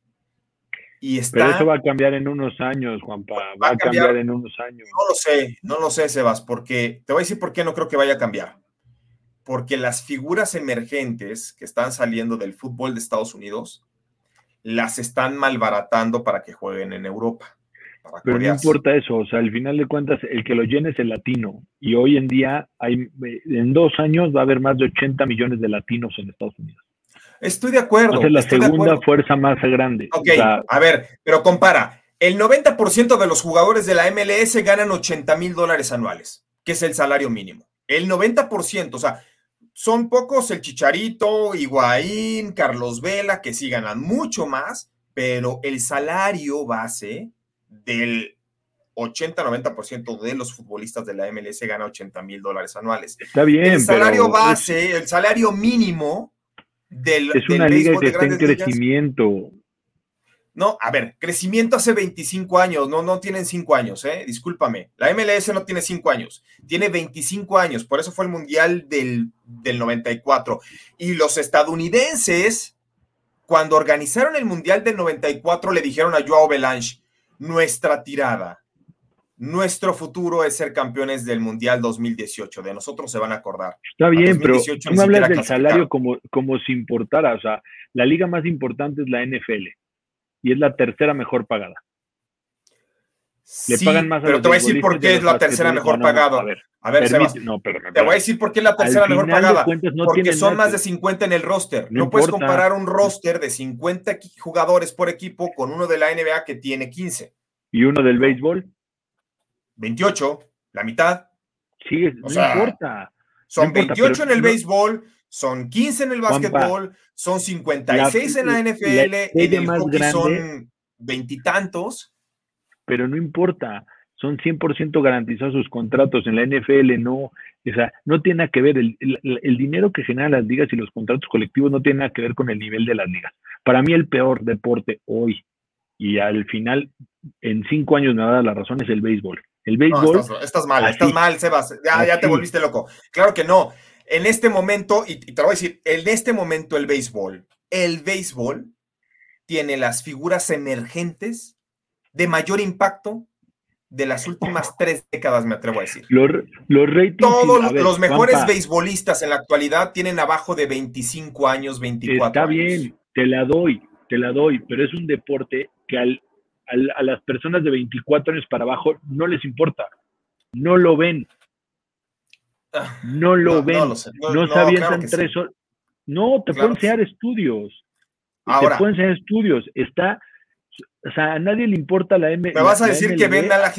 Speaker 1: Y está,
Speaker 2: pero eso va a cambiar en unos años, Juanpa, va, a cambiar en unos años.
Speaker 1: No lo sé, no lo sé, Sebas, porque te voy a decir por qué no creo que vaya a cambiar porque las figuras emergentes que están saliendo del fútbol de Estados Unidos las están malbaratando para que jueguen en Europa.
Speaker 2: Pero no importa eso, o sea, al final de cuentas, el que lo llene es el latino. Y hoy en día, hay, en dos años va a haber más de 80 millones de latinos en Estados Unidos.
Speaker 1: Estoy de acuerdo.
Speaker 2: Es la segunda fuerza más grande.
Speaker 1: Ok, a ver, pero compara. El 90% de los jugadores de la MLS ganan 80 mil dólares anuales, que es el salario mínimo. El 90%, o sea, son pocos el Chicharito, Higuaín, Carlos Vela, que sí ganan mucho más, pero el salario base del 80-90% de los futbolistas de la MLS gana 80 mil dólares anuales.
Speaker 2: Está bien.
Speaker 1: El salario base, el salario mínimo del.
Speaker 2: Es una liga que está en crecimiento.
Speaker 1: No, a ver, crecimiento hace 25 años, no, no tienen 5 años, ¿eh? Discúlpame. La MLS no tiene 5 años, tiene 25 años, por eso fue el Mundial del, del 94. Y los estadounidenses, cuando organizaron el Mundial del 94, le dijeron a Joao Belange, nuestra tirada, nuestro futuro es ser campeones del Mundial 2018. De nosotros se van a acordar.
Speaker 2: Está bien, pero me hablas del salario como, como si importara. O sea, la liga más importante es la NFL y es la tercera mejor pagada.
Speaker 1: Le pagan más a pero te voy a decir por qué es la tercera mejor pagada. A ver, a ver no, te voy a decir por qué es la tercera mejor pagada. porque son más de 50 en el roster. No, puedes comparar un roster de 50 jugadores por equipo con uno de la NBA que tiene 15.
Speaker 2: ¿Y uno del béisbol?
Speaker 1: 28, la mitad.
Speaker 2: Sí, no importa.
Speaker 1: Son 28 en el béisbol, son 15 en el básquetbol, son 56 en la NFL, en el hockey son veintitantos.
Speaker 2: Pero no importa, son 100% garantizados sus contratos. En la NFL no, o sea, no tiene nada que ver, el, el, dinero que generan las ligas y los contratos colectivos no tiene nada que ver con el nivel de las ligas. Para mí el peor deporte hoy y al final, en cinco años me va a dar la razón, es el béisbol. El béisbol.
Speaker 1: estás, mal, estás mal, Sebas. Ya, ya te volviste loco. Claro que no en este momento, y, te lo voy a decir, en este momento el béisbol, el béisbol tiene las figuras emergentes de mayor impacto de las últimas tres décadas, me atrevo a decir.
Speaker 2: Los, los
Speaker 1: Todos los mejores beisbolistas en la actualidad tienen abajo de 25 años, 24
Speaker 2: Está bien, te la doy, te la doy, pero es un deporte que al, a las personas de 24 años para abajo no les importa, no lo ven. No lo ven, no, sabían tres horas. No, te pueden enseñar estudios. Ahora, te pueden enseñar estudios. Está, o sea, a nadie le importa la
Speaker 1: MLS. ¿Me vas a decir que ven a la,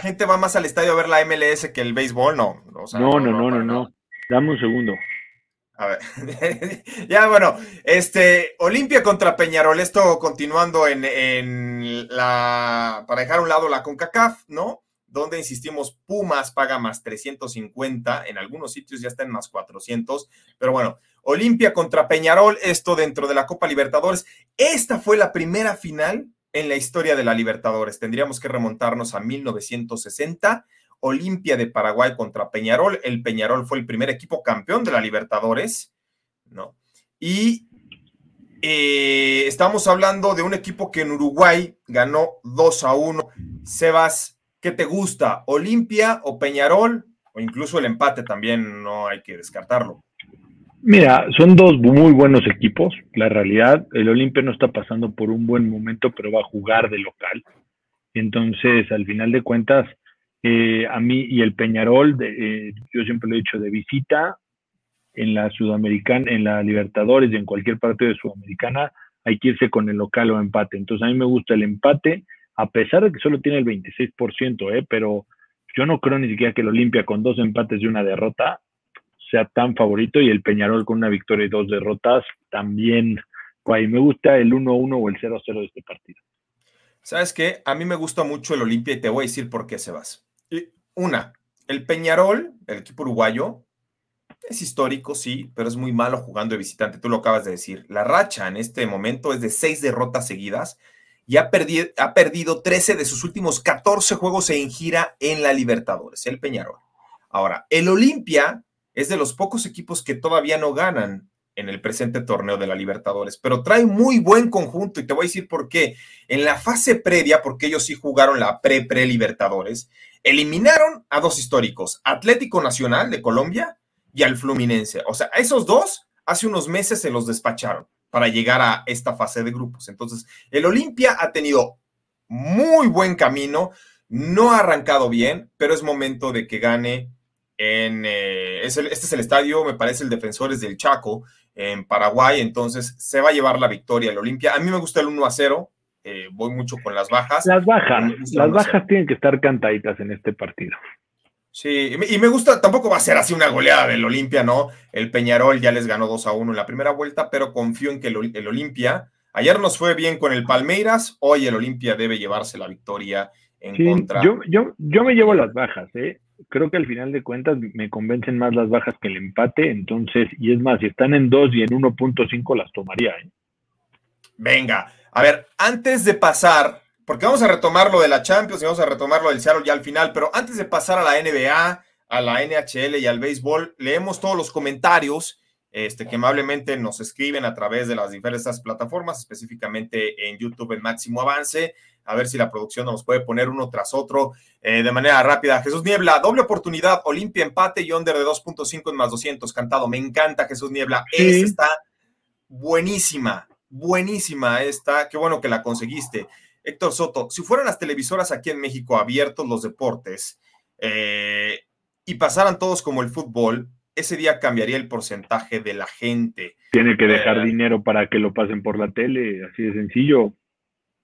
Speaker 1: gente va más al estadio a ver la MLS que el béisbol? No.
Speaker 2: no, no, no, no, no, Dame un segundo.
Speaker 1: A ver. ya, bueno, este, Olimpia contra Peñarol, esto continuando en, en la, para dejar a un lado la CONCACAF, ¿no? donde insistimos, Pumas paga más 350, en algunos sitios ya está en más 400, pero bueno, Olimpia contra Peñarol, esto dentro de la Copa Libertadores. Esta fue la primera final en la historia de la Libertadores. Tendríamos que remontarnos a 1960. Olimpia de Paraguay contra Peñarol. El Peñarol fue el primer equipo campeón de la Libertadores, ¿no? Y eh, estamos hablando de un equipo que en Uruguay ganó 2 a 1. Sebas, ¿Qué te gusta? ¿Olimpia o Peñarol? O incluso el empate también no hay que descartarlo.
Speaker 2: Mira, son dos muy buenos equipos. La realidad, el Olimpia no está pasando por un buen momento, pero va a jugar de local. Entonces, al final de cuentas, eh, a mí y el Peñarol, eh, yo siempre lo he dicho, de visita en la Sudamericana, en la Libertadores y en cualquier parte de Sudamericana, hay que irse con el local o empate. Entonces, a mí me gusta el empate a pesar de que solo tiene el 26%, ¿eh? pero yo no creo ni siquiera que el Olimpia con dos empates y una derrota sea tan favorito y el Peñarol con una victoria y dos derrotas también. Me gusta el 1-1 o el 0-0 de este partido.
Speaker 1: ¿Sabes qué? A mí me gusta mucho el Olimpia y te voy a decir por qué se vas. Una, el Peñarol, el equipo uruguayo, es histórico, sí, pero es muy malo jugando de visitante. Tú lo acabas de decir. La racha en este momento es de seis derrotas seguidas y ha, perdido, ha perdido 13 de sus últimos 14 juegos en gira en la Libertadores, el Peñarol. Ahora, el Olimpia es de los pocos equipos que todavía no ganan en el presente torneo de la Libertadores, pero trae muy buen conjunto y te voy a decir por qué. En la fase previa, porque ellos sí jugaron la pre-pre-Libertadores, eliminaron a dos históricos, Atlético Nacional de Colombia y al Fluminense. O sea, esos dos hace unos meses se los despacharon para llegar a esta fase de grupos. Entonces, el Olimpia ha tenido muy buen camino, no ha arrancado bien, pero es momento de que gane en... Eh, este es el estadio, me parece, el Defensores del Chaco, en Paraguay, entonces se va a llevar la victoria el Olimpia. A mí me gusta el 1 a 0, eh, voy mucho con las bajas.
Speaker 2: Las bajas, las bajas tienen que estar cantaditas en este partido.
Speaker 1: Sí, y me gusta, tampoco va a ser así una goleada del Olimpia, ¿no? El Peñarol ya les ganó 2 a 1 en la primera vuelta, pero confío en que el, Olimpia, ayer nos fue bien con el Palmeiras, hoy el Olimpia debe llevarse la victoria en contra.
Speaker 2: Yo, yo, yo me llevo las bajas, ¿eh? Creo que al final de cuentas me convencen más las bajas que el empate, entonces, y es más, si están en 2 y en 1.5 las tomaría, ¿eh?
Speaker 1: Venga, a ver, antes de pasar porque vamos a retomar lo de la Champions y vamos a retomar lo del Seattle ya al final, pero antes de pasar a la NBA, a la NHL y al béisbol, leemos todos los comentarios este, que amablemente nos escriben a través de las diversas plataformas, específicamente en YouTube en Máximo Avance, a ver si la producción nos puede poner uno tras otro eh, de manera rápida. Jesús Niebla, doble oportunidad, Olimpia empate y under de 2.5 en más 200, cantado. Me encanta Jesús Niebla, esa está buenísima, buenísima esta, qué bueno que la conseguiste. Héctor Soto, si fueran las televisoras aquí en México abiertos los deportes eh, y pasaran todos como el fútbol, ese día cambiaría el porcentaje de la gente.
Speaker 2: Tiene que dejar eh, dinero para que lo pasen por la tele, así de sencillo.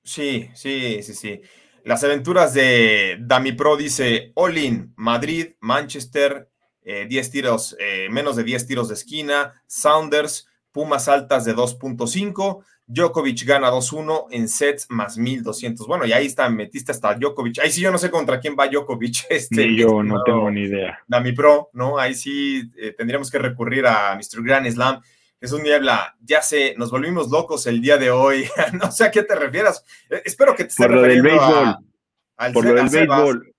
Speaker 1: Sí, sí, sí, sí. Las aventuras de Dami Pro dice, All Madrid, Manchester, 10 eh, tiros, menos de 10 tiros de esquina, Sounders, Pumas altas de 2.5, Djokovic gana 2-1 en sets más 1200. Bueno, y ahí está, metiste hasta Djokovic. Ahí sí yo no sé contra quién va Djokovic. Este,
Speaker 2: ni yo no, tengo ni idea.
Speaker 1: Dami Pro, ¿no? Ahí sí eh, tendríamos que recurrir a Mr. Grand Slam. Es un niebla, ya sé, nos volvimos locos el día de hoy. no sé a qué te refieras. Eh, espero que te
Speaker 2: estés refiriendo a, al Por lo del béisbol.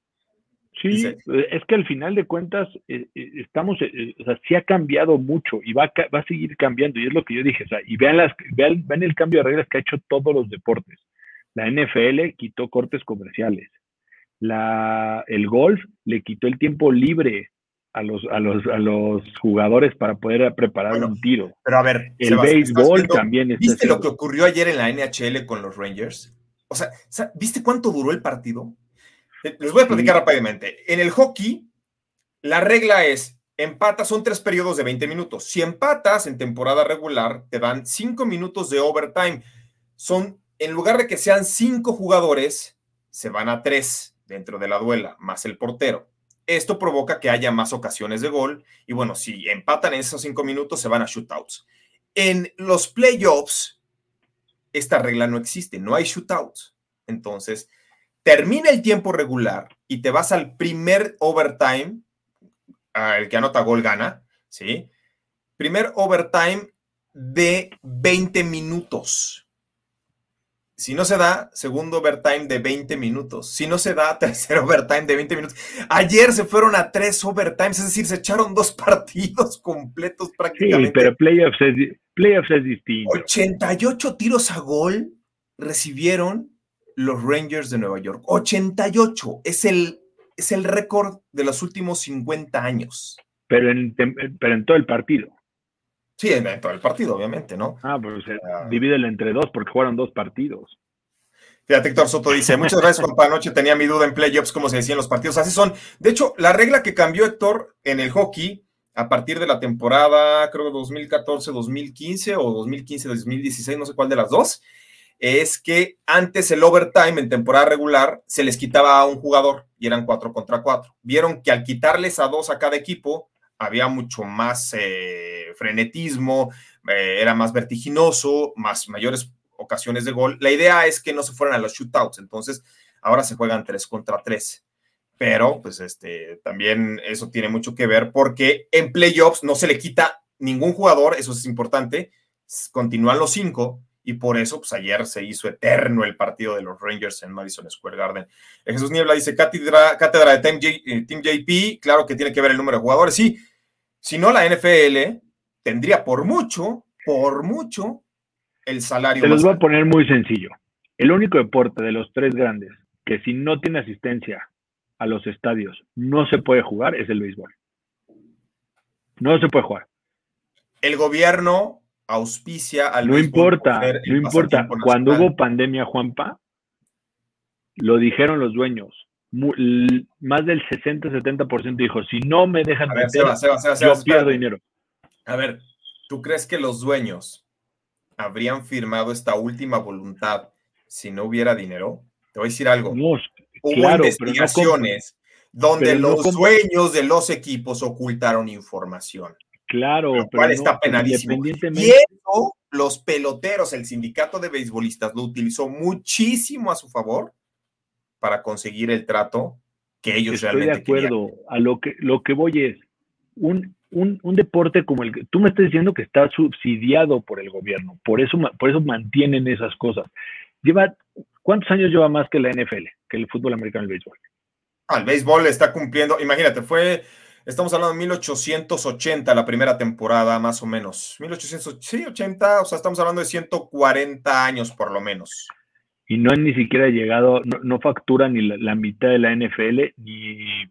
Speaker 2: Sí, eh, es que al final de cuentas eh, eh, estamos, o sea, sí ha cambiado mucho y va a, va a seguir cambiando y es lo que yo dije, o sea, y vean, las, vean, el cambio de reglas que ha hecho todos los deportes. La NFL quitó cortes comerciales, la, el golf le quitó el tiempo libre a los, a los, a los jugadores para poder preparar un tiro.
Speaker 1: Pero a ver,
Speaker 2: el béisbol también.
Speaker 1: ¿Viste lo que ocurrió ayer en la NHL con los Rangers? O sea, ¿viste cuánto duró el partido? Les voy a platicar rápidamente. En el hockey, la regla es, empatas, son tres periodos de 20 minutos. Si empatas en temporada regular, te dan cinco minutos de overtime. Son, en lugar de que sean cinco jugadores, se van a tres dentro de la duela, más el portero. Esto provoca que haya más ocasiones de gol y bueno, si empatan en esos cinco minutos, se van a shootouts. En los playoffs, esta regla no existe, no hay shootouts. Entonces, termina el tiempo regular y te vas al primer overtime, el que anota gol gana, ¿sí? Primer overtime de 20 minutos. Si no se da, segundo overtime de 20 minutos. Si no se da, tercer overtime de 20 minutos. Ayer se fueron a tres overtimes, es decir, se echaron dos partidos completos prácticamente.
Speaker 2: Sí, pero playoffs es, playoffs es distinto.
Speaker 1: 88 tiros a gol recibieron los Rangers de Nueva York. 88 es el, es el récord de los últimos 50 años.
Speaker 2: Pero en, pero en todo el partido.
Speaker 1: Sí, en todo el partido, obviamente, ¿no?
Speaker 2: Ah, pues uh, divídelo entre dos porque jugaron dos partidos.
Speaker 1: Fíjate, Héctor Soto dice, muchas gracias, compa. Anoche tenía mi duda en playoffs, como se decía en los partidos. Así son. De hecho, la regla que cambió Héctor en el hockey a partir de la temporada, creo 2014-2015 o 2015-2016, no sé cuál de las dos, es que antes el overtime en temporada regular se les quitaba a un jugador y eran cuatro contra cuatro. Vieron que al quitarles a dos a cada equipo había mucho más eh, frenetismo, eh, era más vertiginoso, más mayores ocasiones de gol. La idea es que no se fueran a los shootouts, entonces ahora se juegan tres contra tres. Pero, pues, este, también eso tiene mucho que ver porque en playoffs no se le quita ningún jugador, eso es importante, continúan los cinco y por eso, pues ayer se hizo eterno el partido de los Rangers en Madison Square Garden. Eh, Jesús Niebla dice, cátedra, cátedra de Team, eh, Team, JP, claro que tiene que ver el número de jugadores, sí, si no la NFL tendría por mucho, por mucho, el salario.
Speaker 2: Se los voy a poner muy sencillo. El único deporte de los tres grandes que si no tiene asistencia a los estadios no se puede jugar es el béisbol. No se puede jugar.
Speaker 1: El gobierno auspicia al
Speaker 2: No importa, no importa. Cuando hubo pandemia, Juanpa, lo dijeron los dueños. Más del 60-70% dijo, si no me dejan meter, yo pierdo dinero.
Speaker 1: A ver, ¿tú crees que los dueños habrían firmado esta última voluntad si no hubiera dinero? Te voy a decir algo.
Speaker 2: No,
Speaker 1: hubo investigaciones donde los dueños de los equipos ocultaron información.
Speaker 2: Claro,
Speaker 1: lo cual está penadísimo. Y eso, los peloteros, el sindicato de beisbolistas lo utilizó muchísimo a su favor para conseguir el trato que ellos
Speaker 2: Estoy
Speaker 1: realmente
Speaker 2: de acuerdo. A lo que, lo que voy es, un, un, un, deporte como el que tú me estás diciendo que está subsidiado por el gobierno, por eso, por eso mantienen esas cosas. Lleva, ¿Cuántos años lleva más que la NFL, que el fútbol americano y el béisbol?
Speaker 1: Ah, el béisbol está cumpliendo, imagínate, fue, estamos hablando de 1880 la primera temporada, más o menos. 1880, o sea, estamos hablando de 140 años por lo menos
Speaker 2: y no han ni siquiera llegado, no, factura ni la, mitad de la NFL, ni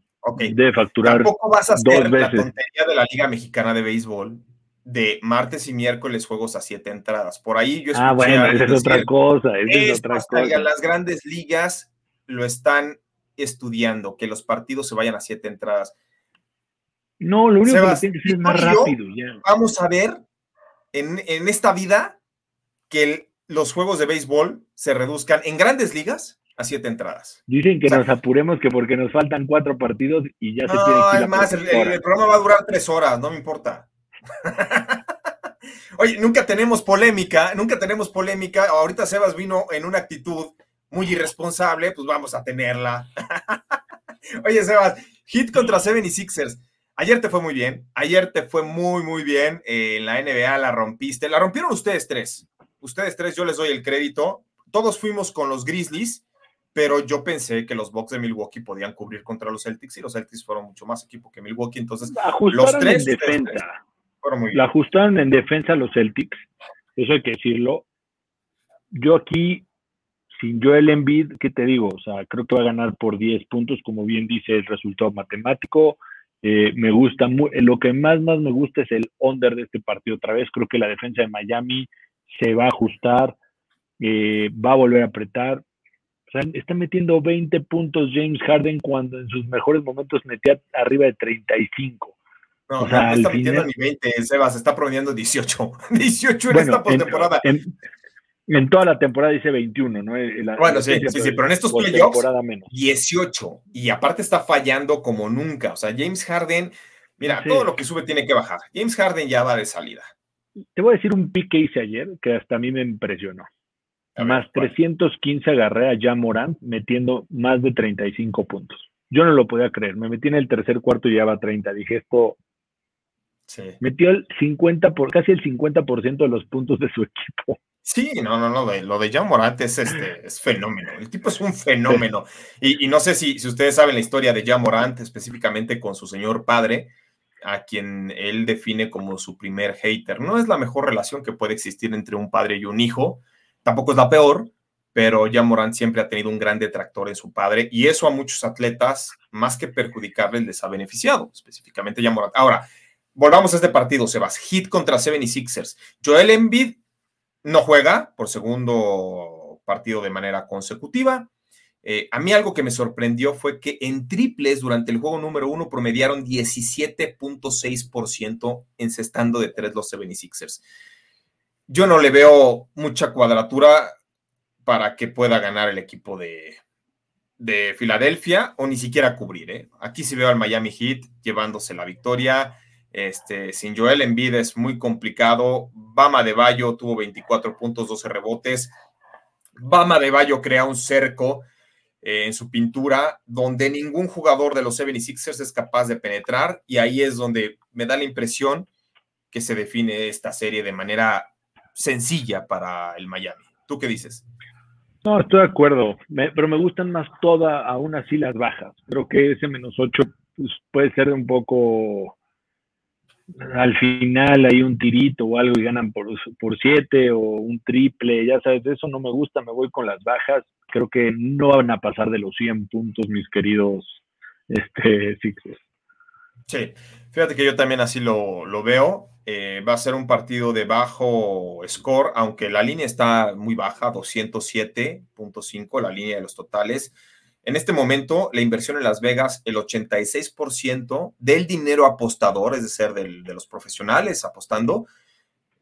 Speaker 2: debe facturar.
Speaker 1: Tampoco vas a hacer la tontería de la Liga Mexicana de Béisbol de martes y miércoles juegos a siete entradas. Por ahí yo
Speaker 2: Ah, bueno, esa es otra cosa. es otra cosa.
Speaker 1: Las grandes ligas lo están estudiando, que los partidos se vayan a siete entradas.
Speaker 2: No, lo único que tiene que ser más rápido.
Speaker 1: Vamos a ver en, en esta vida que el los juegos de béisbol se reduzcan en grandes ligas a siete entradas.
Speaker 2: Dicen que nos apuremos que porque nos faltan cuatro partidos y ya se tiene
Speaker 1: que además, el, el, programa va a durar tres horas, no me importa. Oye, nunca tenemos polémica, nunca tenemos polémica. Ahorita Sebas vino en una actitud muy irresponsable, pues vamos a tenerla. Oye, Sebas, hit contra Seven y Sixers. Ayer te fue muy bien, ayer te fue muy, muy bien. Eh, en la NBA la rompiste. La rompieron ustedes tres ustedes tres, yo les doy el crédito. Todos fuimos con los Grizzlies, pero yo pensé que los Bucks de Milwaukee podían cubrir contra los Celtics y los Celtics fueron mucho más equipo que Milwaukee. Entonces, los tres,
Speaker 2: en defensa. fueron muy La ajustaron en defensa los Celtics, eso hay que decirlo. Yo aquí, sin Joel Embiid, ¿qué te digo? O sea, creo que va a ganar por 10 puntos, como bien dice el resultado matemático. Eh, me gusta, lo que más, más me gusta es el under de este partido otra vez. Creo que la defensa de Miami se va a ajustar, eh, va a volver a apretar. O sea, está metiendo 20 puntos James Harden cuando en sus mejores momentos metía arriba de 35.
Speaker 1: No, o sea, no está metiendo ni 20, Sebas, está promediando 18. 18 en esta postemporada.
Speaker 2: En, en, toda la temporada dice 21, ¿no?
Speaker 1: bueno, sí, sí, sí, pero en estos playoffs, 18. Y aparte está fallando como nunca. O sea, James Harden, mira, todo lo que sube tiene que bajar. James Harden ya va de salida.
Speaker 2: Te voy a decir un pick que hice ayer que hasta a mí me impresionó. más 315 agarré a Jan Morant metiendo más de 35 puntos. Yo no lo podía creer. Me metí en el tercer cuarto y llevaba 30. Dije, esto metió el 50 por casi el 50% de los puntos de su equipo.
Speaker 1: Sí, no, no, no, lo de Jan Morant es, este, es fenómeno. El tipo es un fenómeno. Y, no sé si, si, ustedes saben la historia de Jan Morant, específicamente con su señor padre a quien él define como su primer hater. No es la mejor relación que puede existir entre un padre y un hijo, tampoco es la peor, pero ya Morán siempre ha tenido un gran detractor en su padre y eso a muchos atletas, más que perjudicarles, les ha beneficiado, específicamente ya Morán. Ahora, volvamos a este partido, Sebas. Hit contra 76ers. Joel Embiid no juega por segundo partido de manera consecutiva. Eh, a mí algo que me sorprendió fue que en triples durante el juego número uno promediaron 17.6% encestando de tres los 76ers. Yo no le veo mucha cuadratura para que pueda ganar el equipo de, de Filadelfia o ni siquiera cubrir. ¿eh? Aquí sí veo al Miami Heat llevándose la victoria. Este, sin Joel Embiid es muy complicado. Bama de Bayo tuvo 24 puntos, 12 rebotes. Bama de Bayo crea un cerco eh, en su pintura, donde ningún jugador de los 76ers es capaz de penetrar, y ahí es donde me da la impresión que se define esta serie de manera sencilla para el Miami. ¿Tú qué dices?
Speaker 2: No, estoy de acuerdo, pero me gustan más todas, aún así las bajas. Creo que ese menos 8 pues, puede ser un poco al final hay un tirito o algo y ganan por, por siete o un triple, ya sabes, eso no me gusta, me voy con las bajas. Creo que no van a pasar de los 100 puntos, mis queridos este, Sixers.
Speaker 1: Sí, fíjate que yo también así lo, lo veo. Eh, va a ser un partido de bajo score, aunque la línea está muy baja, 207.5, la línea de los totales. En este momento, la inversión en Las Vegas, el 86% del dinero apostador, es decir, de los profesionales apostando,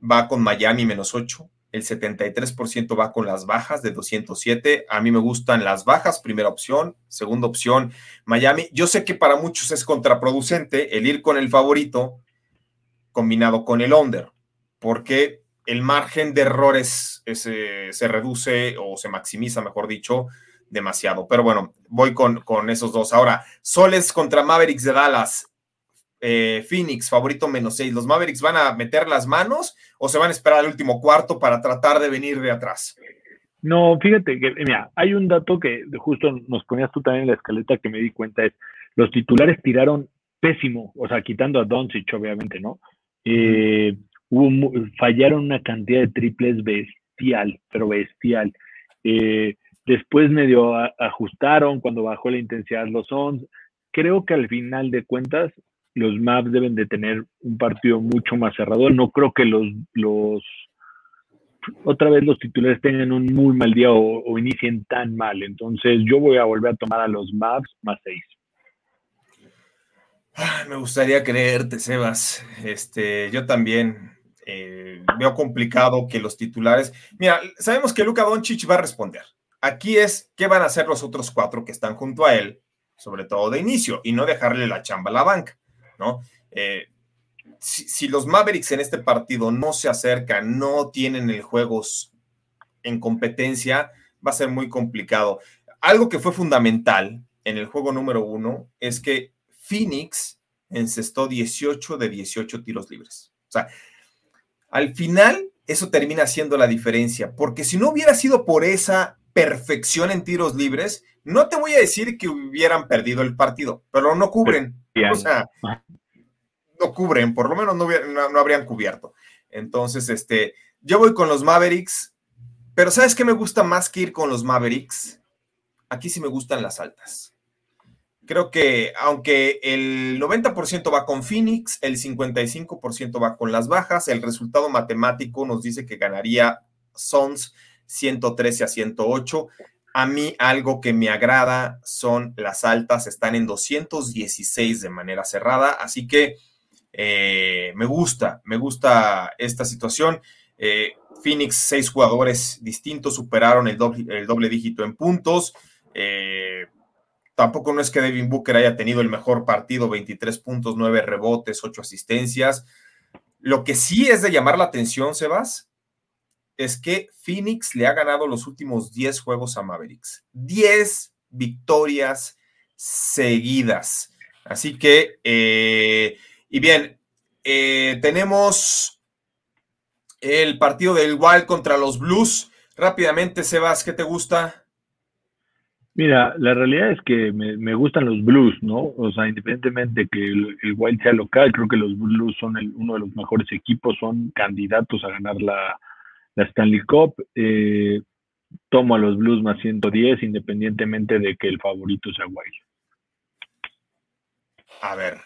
Speaker 1: va con Miami menos 8, el 73% va con las bajas de 207. A mí me gustan las bajas, primera opción. Segunda opción, Miami. Yo sé que para muchos es contraproducente el ir con el favorito combinado con el under, porque el margen de errores se reduce o se maximiza, mejor dicho, demasiado. Pero bueno, voy con, con esos dos. Ahora, Soles contra Mavericks de Dallas. Eh, Phoenix, favorito menos seis. ¿Los Mavericks van a meter las manos o se van a esperar al último cuarto para tratar de venir de atrás?
Speaker 2: No, fíjate que, mira, hay un dato que justo nos ponías tú también en la escaleta que me di cuenta, es los titulares tiraron pésimo, o sea, quitando a Doncic, obviamente, ¿no? Eh, hubo, fallaron una cantidad de triples bestial, pero bestial. Eh, después medio ajustaron cuando bajó la intensidad los Sons. Creo que al final de cuentas los Maps deben de tener un partido mucho más cerrado. No creo que los, los otra vez los titulares tengan un muy mal día o, inicien tan mal. Entonces yo voy a volver a tomar a los Maps más seis.
Speaker 1: me gustaría creerte, Sebas. Este, yo también eh, veo complicado que los titulares. Mira, sabemos que Luca Doncic va a responder. Aquí es qué van a hacer los otros cuatro que están junto a él, sobre todo de inicio, y no dejarle la chamba a la banca. Eh, si, los Mavericks en este partido no se acercan, no tienen el juego en competencia, va a ser muy complicado. Algo que fue fundamental en el juego número uno es que Phoenix encestó 18 de 18 tiros libres. O sea, al final eso termina siendo la diferencia, porque si no hubiera sido por esa perfección en tiros libres, no te voy a decir que hubieran perdido el partido, pero no cubren. O sea, no cubren, por lo menos no, no, habrían cubierto. Entonces, este, yo voy con los Mavericks, pero ¿sabes qué me gusta más que ir con los Mavericks? Aquí sí me gustan las altas. Creo que aunque el 90% va con Phoenix, el 55% va con las bajas, el resultado matemático nos dice que ganaría Sons 113 a 108. A mí algo que me agrada son las altas, están en 216 de manera cerrada, así que eh, me gusta, me gusta esta situación. Eh, Phoenix, seis jugadores distintos, superaron el doble, el doble dígito en puntos. Eh, tampoco no es que Devin Booker haya tenido el mejor partido, 23 puntos, 9 rebotes, 8 asistencias. Lo que sí es de llamar la atención, Sebas, es que Phoenix le ha ganado los últimos 10 juegos a Mavericks. 10 victorias seguidas. Así que, eh, y bien, eh, tenemos el partido del Wild contra los Blues. Rápidamente, Sebas, ¿qué te gusta?
Speaker 2: Mira, la realidad es que me, gustan los Blues, ¿no? O sea, independientemente de que el, Wild sea local, creo que los Blues son uno de los mejores equipos, son candidatos a ganar la, Stanley Cup. Eh, tomo a los Blues más 110 independientemente de que el favorito sea Wild.
Speaker 1: A ver,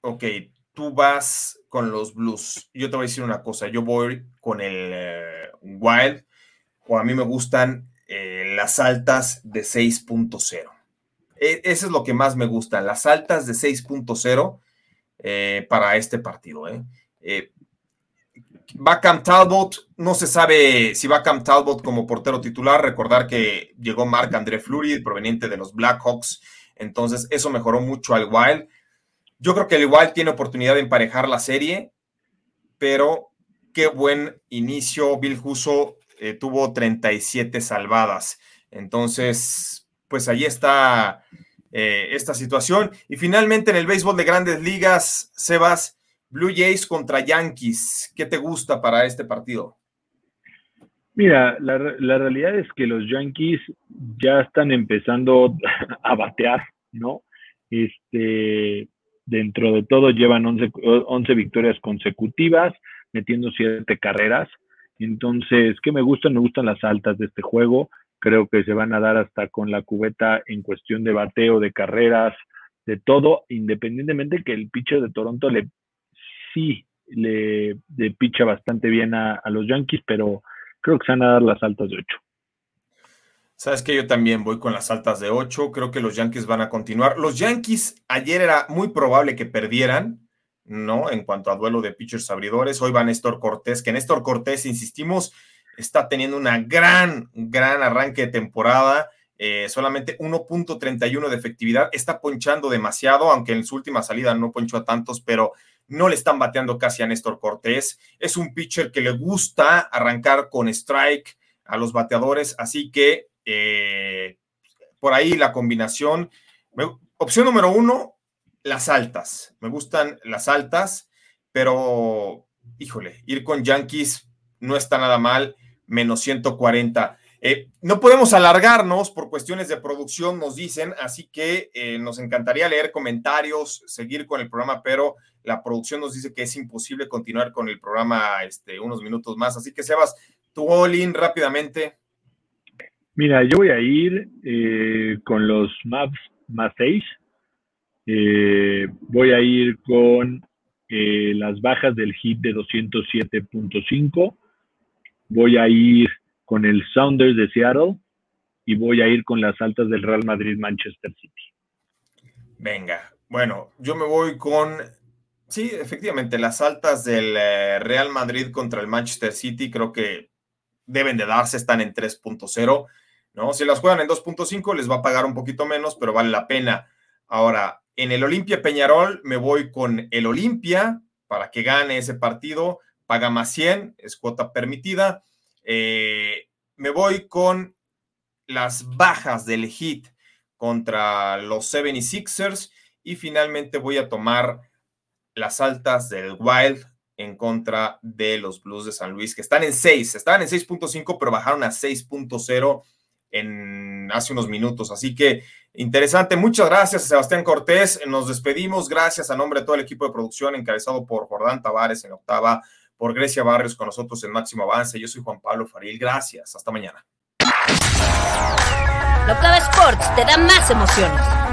Speaker 1: ok, tú vas con los Blues. Yo te voy a decir una cosa, yo voy con el eh, Wild, o a mí me gustan eh, las altas de 6.0. E, eso es lo que más me gusta, las altas de 6.0 para este partido. ¿eh? Va Cam Talbot, no se sabe si va Cam Talbot como portero titular. Recordar que llegó Marc André Fleury, proveniente de los Blackhawks. Entonces, eso mejoró mucho al Wild. Yo creo que el Wild tiene oportunidad de emparejar la serie, pero qué buen inicio. Bill Huso eh, tuvo 37 salvadas. Entonces, pues ahí está eh, esta situación. Y finalmente en el béisbol de grandes ligas, Sebas, Blue Jays contra Yankees. ¿Qué te gusta para este partido?
Speaker 2: Mira, la, realidad es que los Yankees ya están empezando a batear, ¿no? Este, dentro de todo llevan 11, victorias consecutivas, metiendo siete carreras. Entonces, ¿qué me gustan? Me gustan las altas de este juego. Creo que se van a dar hasta con la cubeta en cuestión de bateo, de carreras, de todo, independientemente que el pitcher de Toronto le sí le, picha bastante bien a, los Yankees, pero creo que se van a dar las altas de 8.
Speaker 1: Sabes que yo también voy con las altas de 8. Creo que los Yankees van a continuar. Los Yankees ayer era muy probable que perdieran. ¿No? En cuanto a duelo de pitchers abridores, hoy va Néstor Cortés, que Néstor Cortés, insistimos, está teniendo una gran, gran arranque de temporada. Eh, solamente 1.31 de efectividad, está ponchando demasiado, aunque en su última salida no ponchó a tantos, pero no le están bateando casi a Néstor Cortés. Es un pitcher que le gusta arrancar con strike a los bateadores, así que eh, por ahí la combinación. opción número uno, las altas. Me gustan las altas, pero híjole, ir con Yankees no está nada mal, menos 140. Eh, no podemos alargarnos por cuestiones de producción, nos dicen, así que eh, nos encantaría leer comentarios, seguir con el programa, pero la producción nos dice que es imposible continuar con el programa este, unos minutos más. Así que, Sebas, tu all rápidamente.
Speaker 2: Mira, yo voy a ir eh, con los maps más 6. Voy a ir con las bajas del hit de 207.5. Voy a ir con el Sounders de Seattle y voy a ir con las altas del Real Madrid Manchester City.
Speaker 1: Venga, bueno, yo me voy con, sí, efectivamente, las altas del eh, Real Madrid contra el Manchester City creo que deben de darse, están en 3.0, ¿no? Si las juegan en 2.5 les va a pagar un poquito menos, pero vale la pena. Ahora, en el Olimpia Peñarol me voy con el Olimpia para que gane ese partido, paga más 100, es cuota permitida. Eh, me voy con las bajas del hit contra los 76ers y finalmente voy a tomar las altas del Wild en contra de los Blues de San Luis, que están en 6, estaban en 6.5, pero bajaron a 6.0 en hace unos minutos. Así que interesante. Muchas gracias a Sebastián Cortés. Nos despedimos. Gracias a nombre de todo el equipo de producción encabezado por Jordán Tavares en octava, por Grecia Barrios con nosotros en Máximo Avance. Yo soy Juan Pablo Faril. Gracias. Hasta mañana.
Speaker 3: Sports te da más emociones.